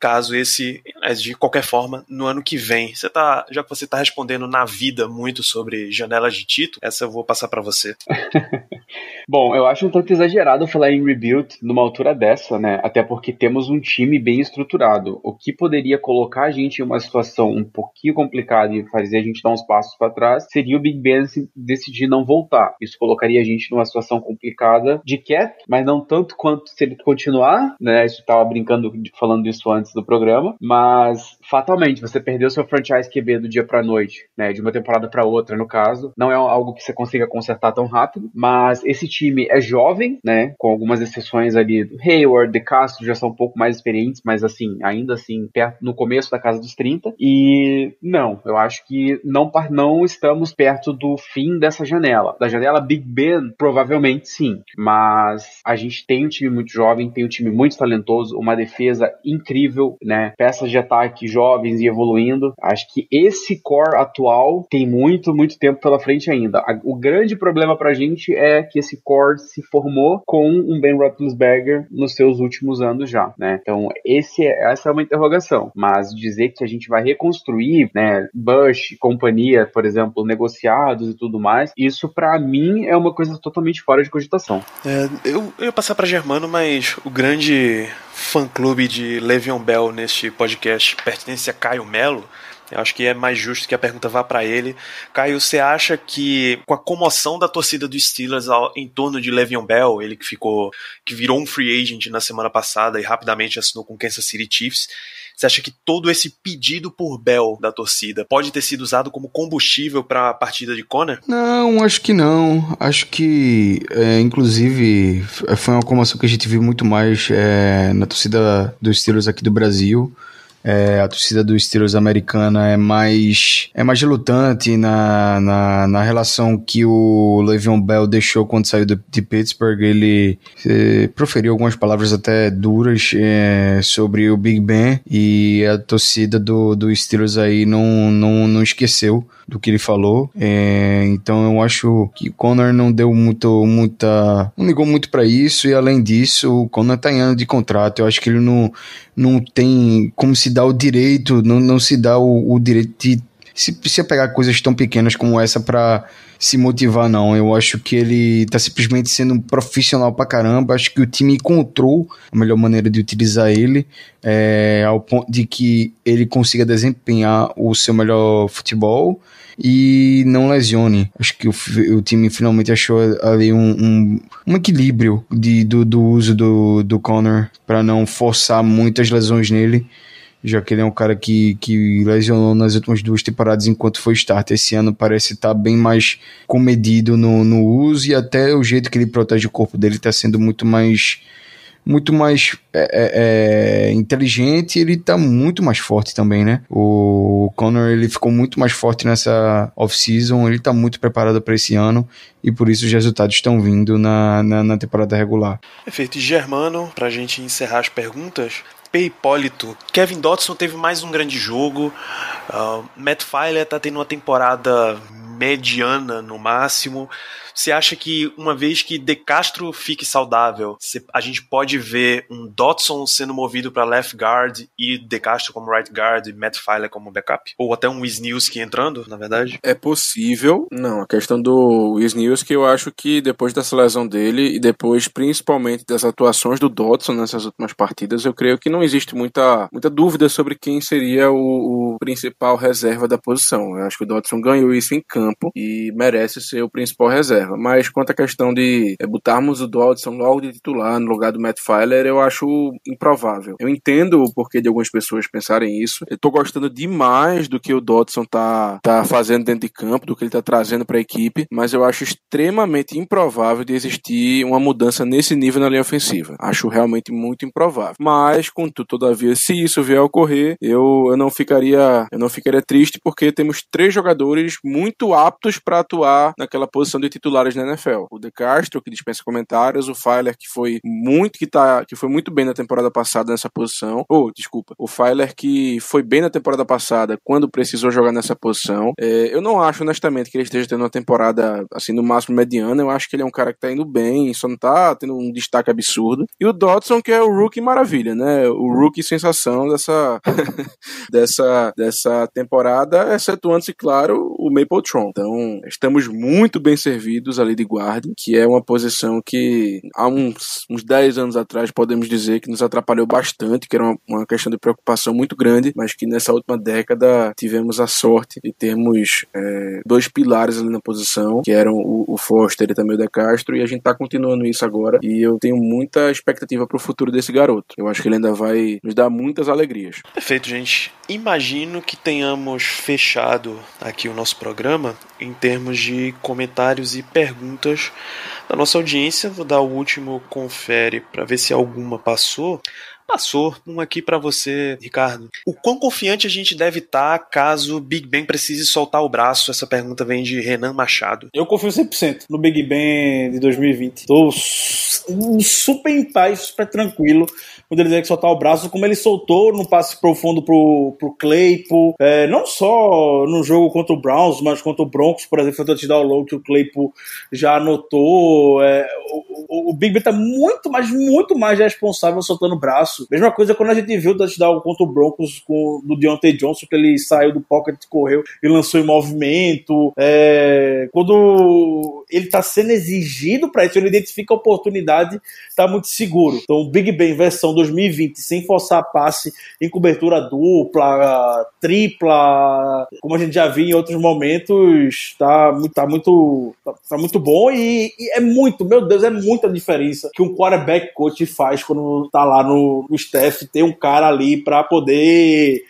caso esse, de qualquer forma, no ano que vem. Você tá, já que você está respondendo na vida muito sobre janelas de título, essa eu vou passar para você. Bom, eu acho um tanto exagerado falar em rebuild numa altura dessa, né? Até porque temos um time bem estruturado. O que poderia colocar a gente em uma situação um pouquinho complicada e fazer a gente dar uns passos para trás seria o Big Ben decidir não voltar. Isso colocaria a gente numa situação complicada de cap, mas não tanto quanto se ele continuar, né? Isso tava brincando falando isso antes do programa, mas fatalmente você perdeu seu franchise QB do dia para noite, né? De uma temporada para outra, no caso, não é algo que você consiga consertar tão rápido, mas esse time é jovem, né? Com algumas exceções ali do Hayward, De Castro já são um pouco mais experientes, mas assim, ainda assim, perto, no começo da casa dos 30. E não, eu acho que não, não estamos perto do fim dessa janela. Da janela Big Ben, provavelmente sim. Mas a gente tem um time muito jovem, tem um time muito talentoso, uma defesa incrível, né? Peças de ataque jovens e evoluindo. Acho que esse core atual tem muito, muito tempo pela frente ainda. O grande problema pra gente é que esse core se formou com um Ben Roethlisberger nos seus últimos anos já, né? Então, esse é, essa é uma interrogação. Mas dizer que a gente vai reconstruir, né, Bush, companhia, por exemplo, negociados e tudo mais, isso para mim é uma coisa totalmente fora de cogitação. É, eu, eu ia passar para Germano, mas o grande fã-clube de Le'Veon Neste podcast pertence a Caio Melo, eu acho que é mais justo que a pergunta vá para ele. Caio, você acha que com a comoção da torcida dos Steelers ao, em torno de Le'Veon Bell, ele que ficou, que virou um free agent na semana passada e rapidamente assinou com Kansas City Chiefs, você acha que todo esse pedido por Bell da torcida pode ter sido usado como combustível para a partida de Conner? Não, acho que não. Acho que, é, inclusive, foi uma comoção que a gente viu muito mais é, na torcida dos Steelers aqui do Brasil. É, a torcida dos Steelers americana é mais é mais relutante na, na, na relação que o Le'Veon Bell deixou quando saiu de, de Pittsburgh. Ele é, proferiu algumas palavras até duras é, sobre o Big Ben e a torcida do, do Steelers aí não, não, não esqueceu do que ele falou. É, então eu acho que Conor não deu muito, muita. não ligou muito para isso, e além disso, o Conor tá em ano de contrato. Eu acho que ele não, não tem como se dar o direito, não, não se dá o, o direito de se precisa pegar coisas tão pequenas como essa para se motivar, não. Eu acho que ele tá simplesmente sendo um profissional pra caramba. Acho que o time encontrou a melhor maneira de utilizar ele, é, ao ponto de que ele consiga desempenhar o seu melhor futebol e não lesione. Acho que o, o time finalmente achou ali um, um, um equilíbrio de, do, do uso do, do Connor para não forçar muitas lesões nele já que ele é um cara que, que lesionou nas últimas duas temporadas enquanto foi start. Esse ano parece estar tá bem mais comedido no, no uso e até o jeito que ele protege o corpo dele está sendo muito mais muito mais é, é, é inteligente ele está muito mais forte também, né? O Conor ele ficou muito mais forte nessa off-season, ele está muito preparado para esse ano e por isso os resultados estão vindo na, na, na temporada regular. Perfeito. E Germano, para a gente encerrar as perguntas, P. Hipólito, Kevin Dotson teve mais um grande jogo. Uh, Matt Filer tá tendo uma temporada mediana no máximo. Você acha que uma vez que De Castro fique saudável, a gente pode ver um Dotson sendo movido para left guard e De Castro como right guard e Matt Filer como backup? Ou até um Wisniewski entrando, na verdade? É possível. Não, a questão do Wisniewski eu acho que depois dessa lesão dele e depois principalmente das atuações do Dotson nessas últimas partidas, eu creio que não existe muita, muita dúvida sobre quem seria o, o principal reserva da posição. Eu acho que o Dotson ganhou isso em campo e merece ser o principal reserva reserva. Mas quanto à questão de é, botarmos o Dodson logo de titular no lugar do Matt Filer, eu acho improvável. Eu entendo o porquê de algumas pessoas pensarem isso. Eu tô gostando demais do que o Dodson tá, tá fazendo dentro de campo, do que ele tá trazendo para a equipe, mas eu acho extremamente improvável de existir uma mudança nesse nível na linha ofensiva. Acho realmente muito improvável. Mas, contudo, todavia, se isso vier a ocorrer, eu, eu não ficaria eu não ficaria triste porque temos três jogadores muito aptos para atuar naquela posição de titular titulares na NFL. O De Castro, que dispensa comentários, o Filer, que foi muito que tá, que foi muito bem na temporada passada nessa posição. Ou, oh, desculpa, o Filer que foi bem na temporada passada quando precisou jogar nessa posição. É, eu não acho, honestamente, que ele esteja tendo uma temporada assim no máximo mediana. Eu acho que ele é um cara que tá indo bem, só não tá tendo um destaque absurdo. E o Dodson, que é o rookie maravilha, né? O rookie sensação dessa dessa dessa temporada, excetuando-se, claro, o Mapletron. Então, estamos muito bem servidos ali de guarda, que é uma posição que há uns, uns 10 anos atrás podemos dizer que nos atrapalhou bastante, que era uma, uma questão de preocupação muito grande, mas que nessa última década tivemos a sorte de termos é, dois pilares ali na posição, que eram o, o Foster e também o De Castro, e a gente está continuando isso agora, e eu tenho muita expectativa para o futuro desse garoto. Eu acho que ele ainda vai nos dar muitas alegrias. Perfeito, gente. Imagino que tenhamos fechado aqui o nosso programa em termos de comentários e perguntas da nossa audiência. Vou dar o último confere para ver se alguma passou. Passou. Um aqui para você, Ricardo. O quão confiante a gente deve estar tá caso Big Ben precise soltar o braço? Essa pergunta vem de Renan Machado. Eu confio 100% no Big Ben de 2020. Tô super em paz, super tranquilo quando ele tiver que soltar o braço, como ele soltou no passe profundo pro, pro Claypool, é, não só no jogo contra o Browns, mas contra o Broncos, por exemplo, foi o touchdown low que o Claypool já anotou. É, o, o, o, Big Ben tá muito mais, muito mais responsável soltando o braço Mesma coisa quando a gente viu o touchdown contra o Broncos com, do Deontay Johnson, que ele saiu do pocket, correu e lançou em movimento. É, quando ele tá sendo exigido para isso, ele identifica a oportunidade, tá muito seguro. Então, o Big Ben versão 2020, sem forçar passe, em cobertura dupla, tripla, como a gente já viu em outros momentos, tá, tá muito tá, tá muito bom e, e, é muito, meu Deus, é muita diferença que um quarterback coach faz quando tá lá no, no staff, tem um cara ali para poder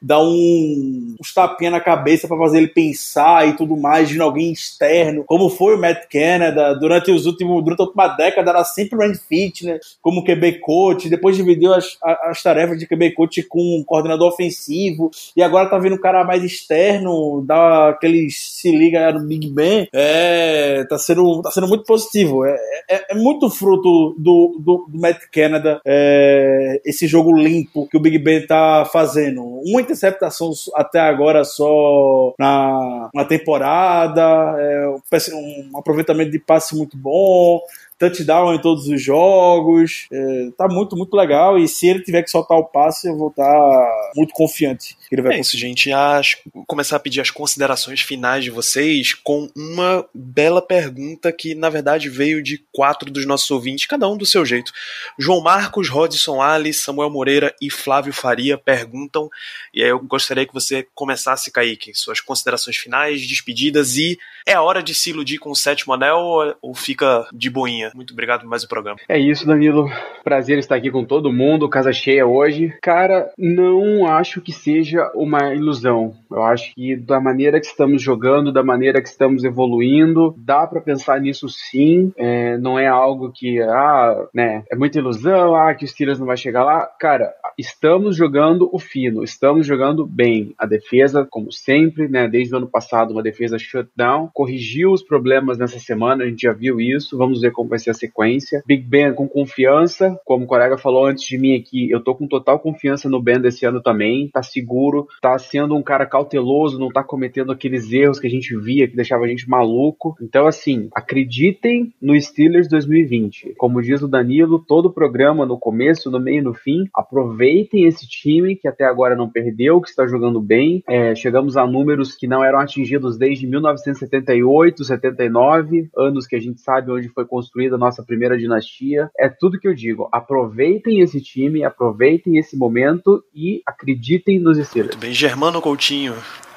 dar um, uns tapinha na cabeça para fazer ele pensar e tudo mais, de alguém externo, como foi o Matt Canada durante os últimos, durante a última década, era sempre Rand Fitness como QB coach, depois dividiu as, as tarefas de QB coach com um coordenador ofensivo, e agora tá vindo um cara mais externo, dá aquele se liga no Big Ben, é, tá sendo, tá sendo muito positivo, é, é, é muito fruto do, do, do Matt Canada, é, esse jogo limpo que o Big Ben tá fazendo. Uma interceptação até agora só na, na temporada, é, um aproveitamento de passe muito bom, touchdown em todos os jogos. É, tá muito, muito legal. E se ele tiver que soltar o passe, eu vou estar tá muito confiante que ele vai É isso, gente. Acho, começar a pedir as considerações finais de vocês com uma bela pergunta que, na verdade, veio de quatro dos nossos ouvintes, cada um do seu jeito. João Marcos, Rodson Ali, Samuel Moreira e Flávio Faria perguntam. E aí eu gostaria que você começasse, Kaique, suas considerações finais, despedidas e é a hora de se iludir com o sétimo anel ou fica de boinha? Muito obrigado por mais um programa. É isso, Danilo. Prazer estar aqui com todo mundo, casa cheia hoje. Cara, não acho que seja uma ilusão. Eu acho que da maneira que estamos jogando, da maneira que estamos evoluindo, dá para pensar nisso sim. É, não é algo que, ah, né, é muita ilusão, ah, que os Steelers não vai chegar lá. Cara, estamos jogando o fino, estamos jogando bem. A defesa, como sempre, né, desde o ano passado, uma defesa shutdown, corrigiu os problemas nessa semana, a gente já viu isso. Vamos ver como vai ser a sequência. Big Ben com confiança, como o colega falou antes de mim aqui, eu tô com total confiança no Ben desse ano também. Tá seguro, tá sendo um cara cauteloso, não tá cometendo aqueles erros que a gente via que deixava a gente maluco. Então, assim, acreditem no Steelers 2020. Como diz o Danilo, todo o programa no começo, no meio e no fim, aproveitem esse time que até agora não perdeu, que está jogando bem. É, chegamos a números que não eram atingidos desde 1978, 79, anos que a gente sabe onde foi construída a nossa primeira dinastia. É tudo que eu digo. Aproveitem esse time, aproveitem esse momento e acreditem nos Steelers. Muito bem, Germano Coutinho,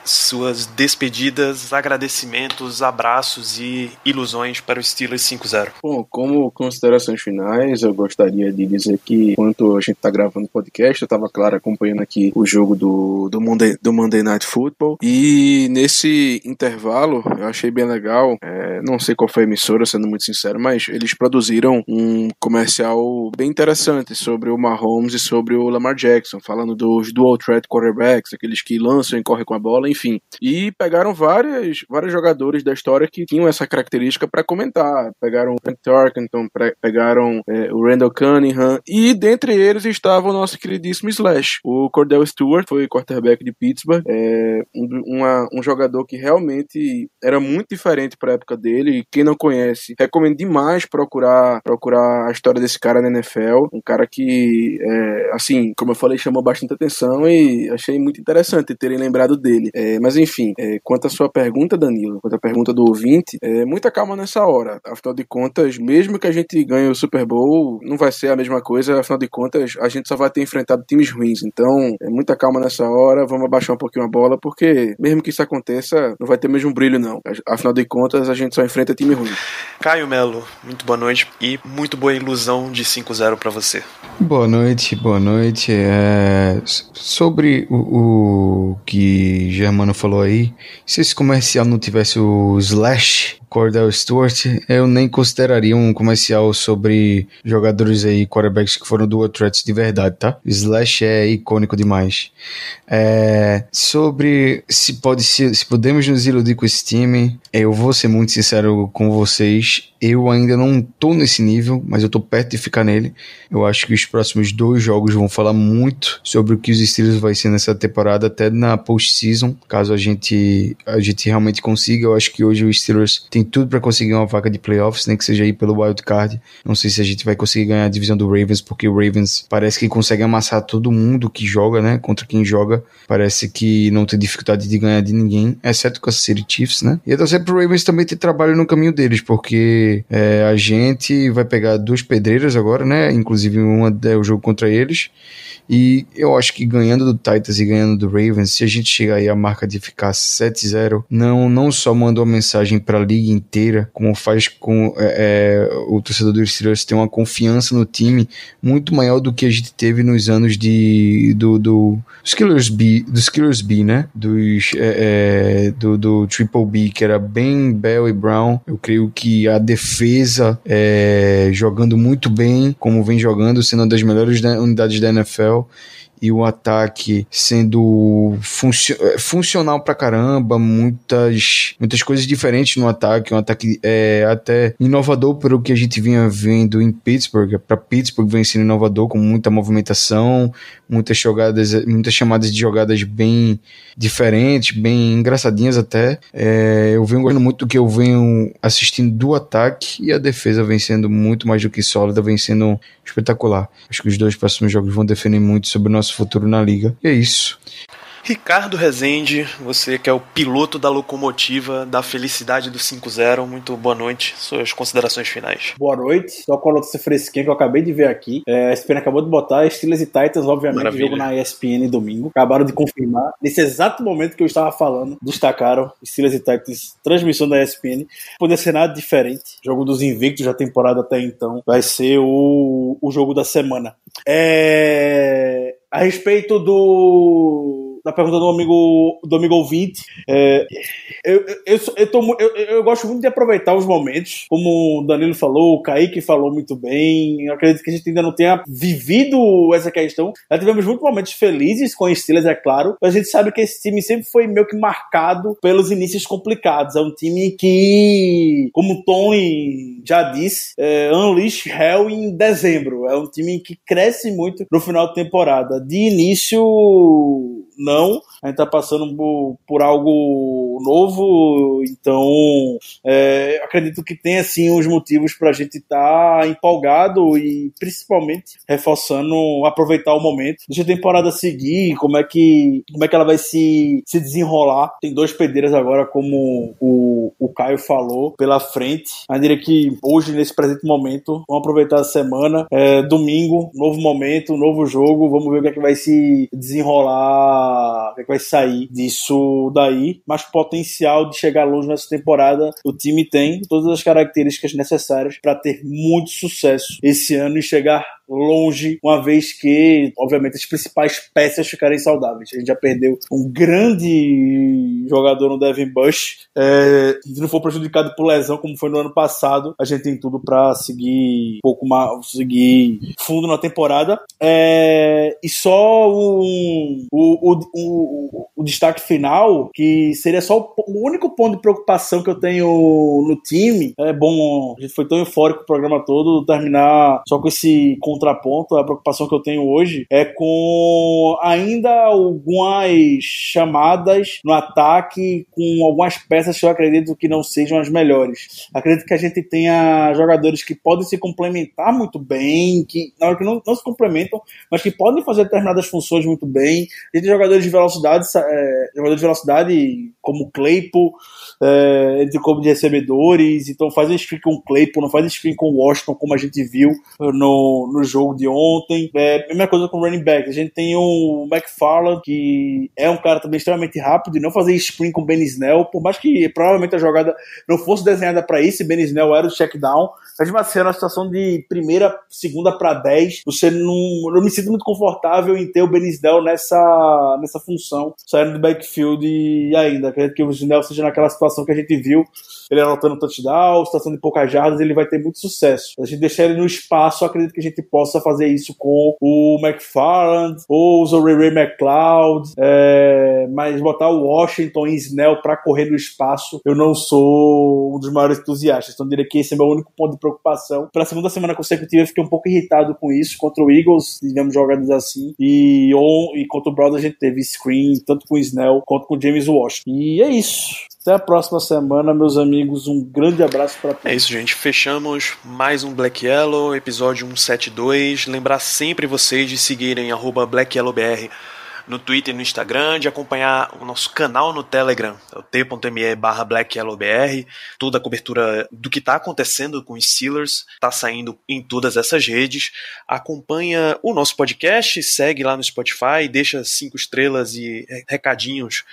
suas despedidas, agradecimentos, abraços e ilusões para o Steelers 5-0. Bom, como considerações finais, eu gostaria de dizer que enquanto a gente está gravando o podcast, eu estava, claro, acompanhando aqui o jogo do, do, Monday, do Monday Night Football e nesse intervalo eu achei bem legal, é, não sei qual foi a emissora, sendo muito sincero, mas eles produziram um comercial bem interessante sobre o Mahomes e sobre o Lamar Jackson, falando dos dual threat quarterbacks, aqueles que lançam e correm com a bola, enfim. E pegaram várias, vários jogadores da história que tinham essa característica para comentar. Pegaram o Tarkenton, pegaram é, o Randall Cunningham, e dentre eles estava o nosso queridíssimo Slash. O Cordell Stewart foi quarterback de Pittsburgh, é, um, uma, um jogador que realmente era muito diferente para a época dele. E quem não conhece, recomendo demais procurar, procurar a história desse cara na NFL. Um cara que, é, assim, como eu falei, chamou bastante atenção e achei muito interessante terem lembrado dele. É, mas enfim, é, quanto à sua pergunta, Danilo, quanto à pergunta do ouvinte, é, muita calma nessa hora. Afinal de contas, mesmo que a gente ganhe o Super Bowl, não vai ser a mesma coisa. Afinal de contas, a gente só vai ter enfrentado times ruins. Então, é muita calma nessa hora. Vamos abaixar um pouquinho a bola, porque mesmo que isso aconteça, não vai ter mesmo brilho, não. Afinal de contas, a gente só enfrenta time ruim. Caio Melo, muito boa noite e muito boa ilusão de 5-0 para você. Boa noite, boa noite. É, sobre o, o que Germano falou aí, se esse comercial não tivesse o Slash, Cordell Stewart, eu nem consideraria um comercial sobre jogadores aí, quarterbacks que foram dual threats de verdade, tá? Slash é icônico demais. É, sobre se pode se, se podemos nos iludir com esse time, eu vou ser muito sincero com vocês, eu ainda não tô nesse nível, mas eu tô perto de ficar nele. Eu acho que os próximos dois jogos vão falar muito sobre o que os Steelers vai ser nessa temporada, até na postseason, caso a gente a gente realmente consiga. Eu acho que hoje os Steelers tem tem tudo para conseguir uma vaga de playoffs, nem que seja aí pelo wild card. Não sei se a gente vai conseguir ganhar a divisão do Ravens, porque o Ravens parece que consegue amassar todo mundo que joga, né? Contra quem joga, parece que não tem dificuldade de ganhar de ninguém, exceto com a City Chiefs, né? E a torcer pro Ravens também ter trabalho no caminho deles, porque é, a gente vai pegar duas pedreiras agora, né? Inclusive uma é o jogo contra eles. E eu acho que ganhando do Titans e ganhando do Ravens, se a gente chegar aí à marca de ficar 7-0, não, não só manda uma mensagem para a liga inteira, como faz com é, é, o torcedor dos Steelers ter uma confiança no time muito maior do que a gente teve nos anos de do, do B, dos Killers B, né? Dos é, é do, do Triple B, que era bem Bell e Brown. Eu creio que a defesa é, jogando muito bem, como vem jogando, sendo uma das melhores unidades da NFL e o ataque sendo funcio funcional pra caramba, muitas, muitas coisas diferentes no ataque, um ataque é, até inovador pelo que a gente vinha vendo em Pittsburgh, para Pittsburgh vem sendo inovador com muita movimentação, muitas jogadas, muitas chamadas de jogadas bem diferentes, bem engraçadinhas até. É, eu venho gostando muito do que eu venho assistindo do ataque e a defesa vem sendo muito mais do que sólida, vem sendo espetacular. Acho que os dois próximos jogos vão definir muito sobre o nosso futuro na liga. E é isso. Ricardo Rezende, você que é o piloto da locomotiva da felicidade do 5-0, muito boa noite. Suas considerações finais. Boa noite. Só com a notícia fresquinha que eu acabei de ver aqui. É, a ESPN acabou de botar Steelers e Titans, obviamente, Maravilha. jogo na ESPN domingo. Acabaram de confirmar. Nesse exato momento que eu estava falando, destacaram Steelers e Titans, transmissão da ESPN. Poder ser nada diferente. Jogo dos invictos da temporada até então. Vai ser o, o jogo da semana. É, a respeito do da pergunta do amigo, do amigo ouvinte. É, eu, eu, eu, tô eu, eu gosto muito de aproveitar os momentos, como o Danilo falou, o Kaique falou muito bem. Eu acredito que a gente ainda não tenha vivido essa questão. Já tivemos muitos momentos felizes com os Steelers, é claro, mas a gente sabe que esse time sempre foi meio que marcado pelos inícios complicados. É um time que, como o Tony já disse, é, unleash hell em dezembro. É um time que cresce muito no final da temporada. De início, não. A gente tá passando por, por algo novo, então é, acredito que tem assim os motivos para a gente estar empolgado e principalmente reforçando aproveitar o momento. Deixa a temporada seguir, como é que como é que ela vai se, se desenrolar. Tem dois pedreiras agora, como o, o Caio falou, pela frente. Eu diria que hoje, nesse presente momento, vamos aproveitar a semana. É, domingo, novo momento, novo jogo. Vamos ver o que é que vai se desenrolar, é que vai sair disso daí. Mas potencial de chegar longe nessa temporada, o time tem todas as características necessárias para ter muito sucesso esse ano e chegar longe, uma vez que, obviamente, as principais peças ficarem saudáveis. A gente já perdeu um grande jogador no Devin Bush. É, se não for prejudicado por lesão, como foi no ano passado, a gente tem tudo para seguir um pouco mais, seguir fundo na temporada. É, e só um, o, o, o, o destaque final, que seria só o, o único ponto de preocupação que eu tenho no time. É bom, a gente foi tão eufórico o programa todo, terminar só com esse contraponto. A preocupação que eu tenho hoje é com ainda algumas chamadas no ataque, com algumas peças que eu acredito que não sejam as melhores. Acredito que a gente tenha jogadores que podem se complementar muito bem, que na hora que não, não se complementam, mas que podem fazer determinadas funções muito bem. A gente tem jogadores de velocidade, é, jogadores de velocidade como Claypool, é, entre como de recebedores, então faz screen com o Claypool, não faz screen com o Washington, como a gente viu no, no jogo de ontem. É, mesma coisa com o running back. A gente tem o McFarland, que é um cara também extremamente rápido, e não fazer screen com o Ben Snell, por mais que provavelmente a jogada não fosse desenhada para isso, Ben Snell era o check down, mas vai ser uma situação de primeira, segunda para 10. Você não. Eu me sinto muito confortável em ter o Ben nessa, nessa função, saindo do backfield ainda. Acredito que o Snell seja naquela situação que a gente viu, ele anotando touchdown, situação de poucas jardas, ele vai ter muito sucesso. A gente deixar ele no espaço, acredito que a gente possa fazer isso com o McFarland ou o Ray McLeod, é, mas botar o Washington e Snell para correr no espaço, eu não sou um dos maiores entusiastas. Então, diria que esse é meu único ponto de preocupação. Pela segunda semana consecutiva, eu fiquei um pouco irritado com isso. Contra o Eagles, tivemos jogadas assim, e, on, e contra o Browns a gente teve screen, tanto com o Snell quanto com o James Washington. E é isso. Até a próxima semana, meus amigos. Um grande abraço para todos. É isso, gente. Fechamos mais um Black Yellow, episódio 172. Lembrar sempre vocês de seguirem BlackYellowBR no Twitter e no Instagram, de acompanhar o nosso canal no Telegram, é o t.me barra blackyellowbr, toda a cobertura do que está acontecendo com os Steelers, está saindo em todas essas redes. Acompanha o nosso podcast, segue lá no Spotify, deixa cinco estrelas e recadinhos,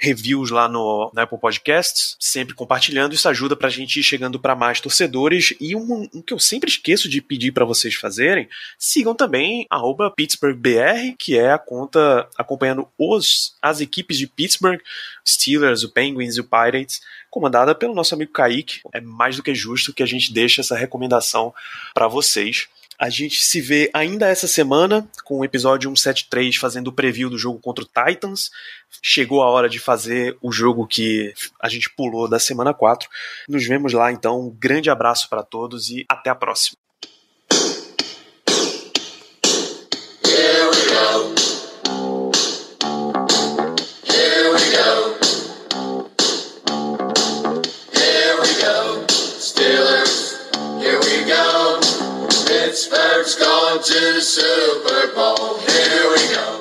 reviews lá no, no Apple Podcasts, sempre compartilhando, isso ajuda para a gente ir chegando para mais torcedores. E um, um, que eu sempre esqueço de pedir para vocês fazerem, sigam também PittsburghBR, que é a conta, a acompanhando os, as equipes de Pittsburgh, Steelers, o Penguins e o Pirates, comandada pelo nosso amigo Kaique. É mais do que justo que a gente deixe essa recomendação para vocês. A gente se vê ainda essa semana com o episódio 173 fazendo o preview do jogo contra o Titans. Chegou a hora de fazer o jogo que a gente pulou da semana 4. Nos vemos lá então. Um grande abraço para todos e até a próxima. Pittsburgh's going to the Super Bowl. Here we go.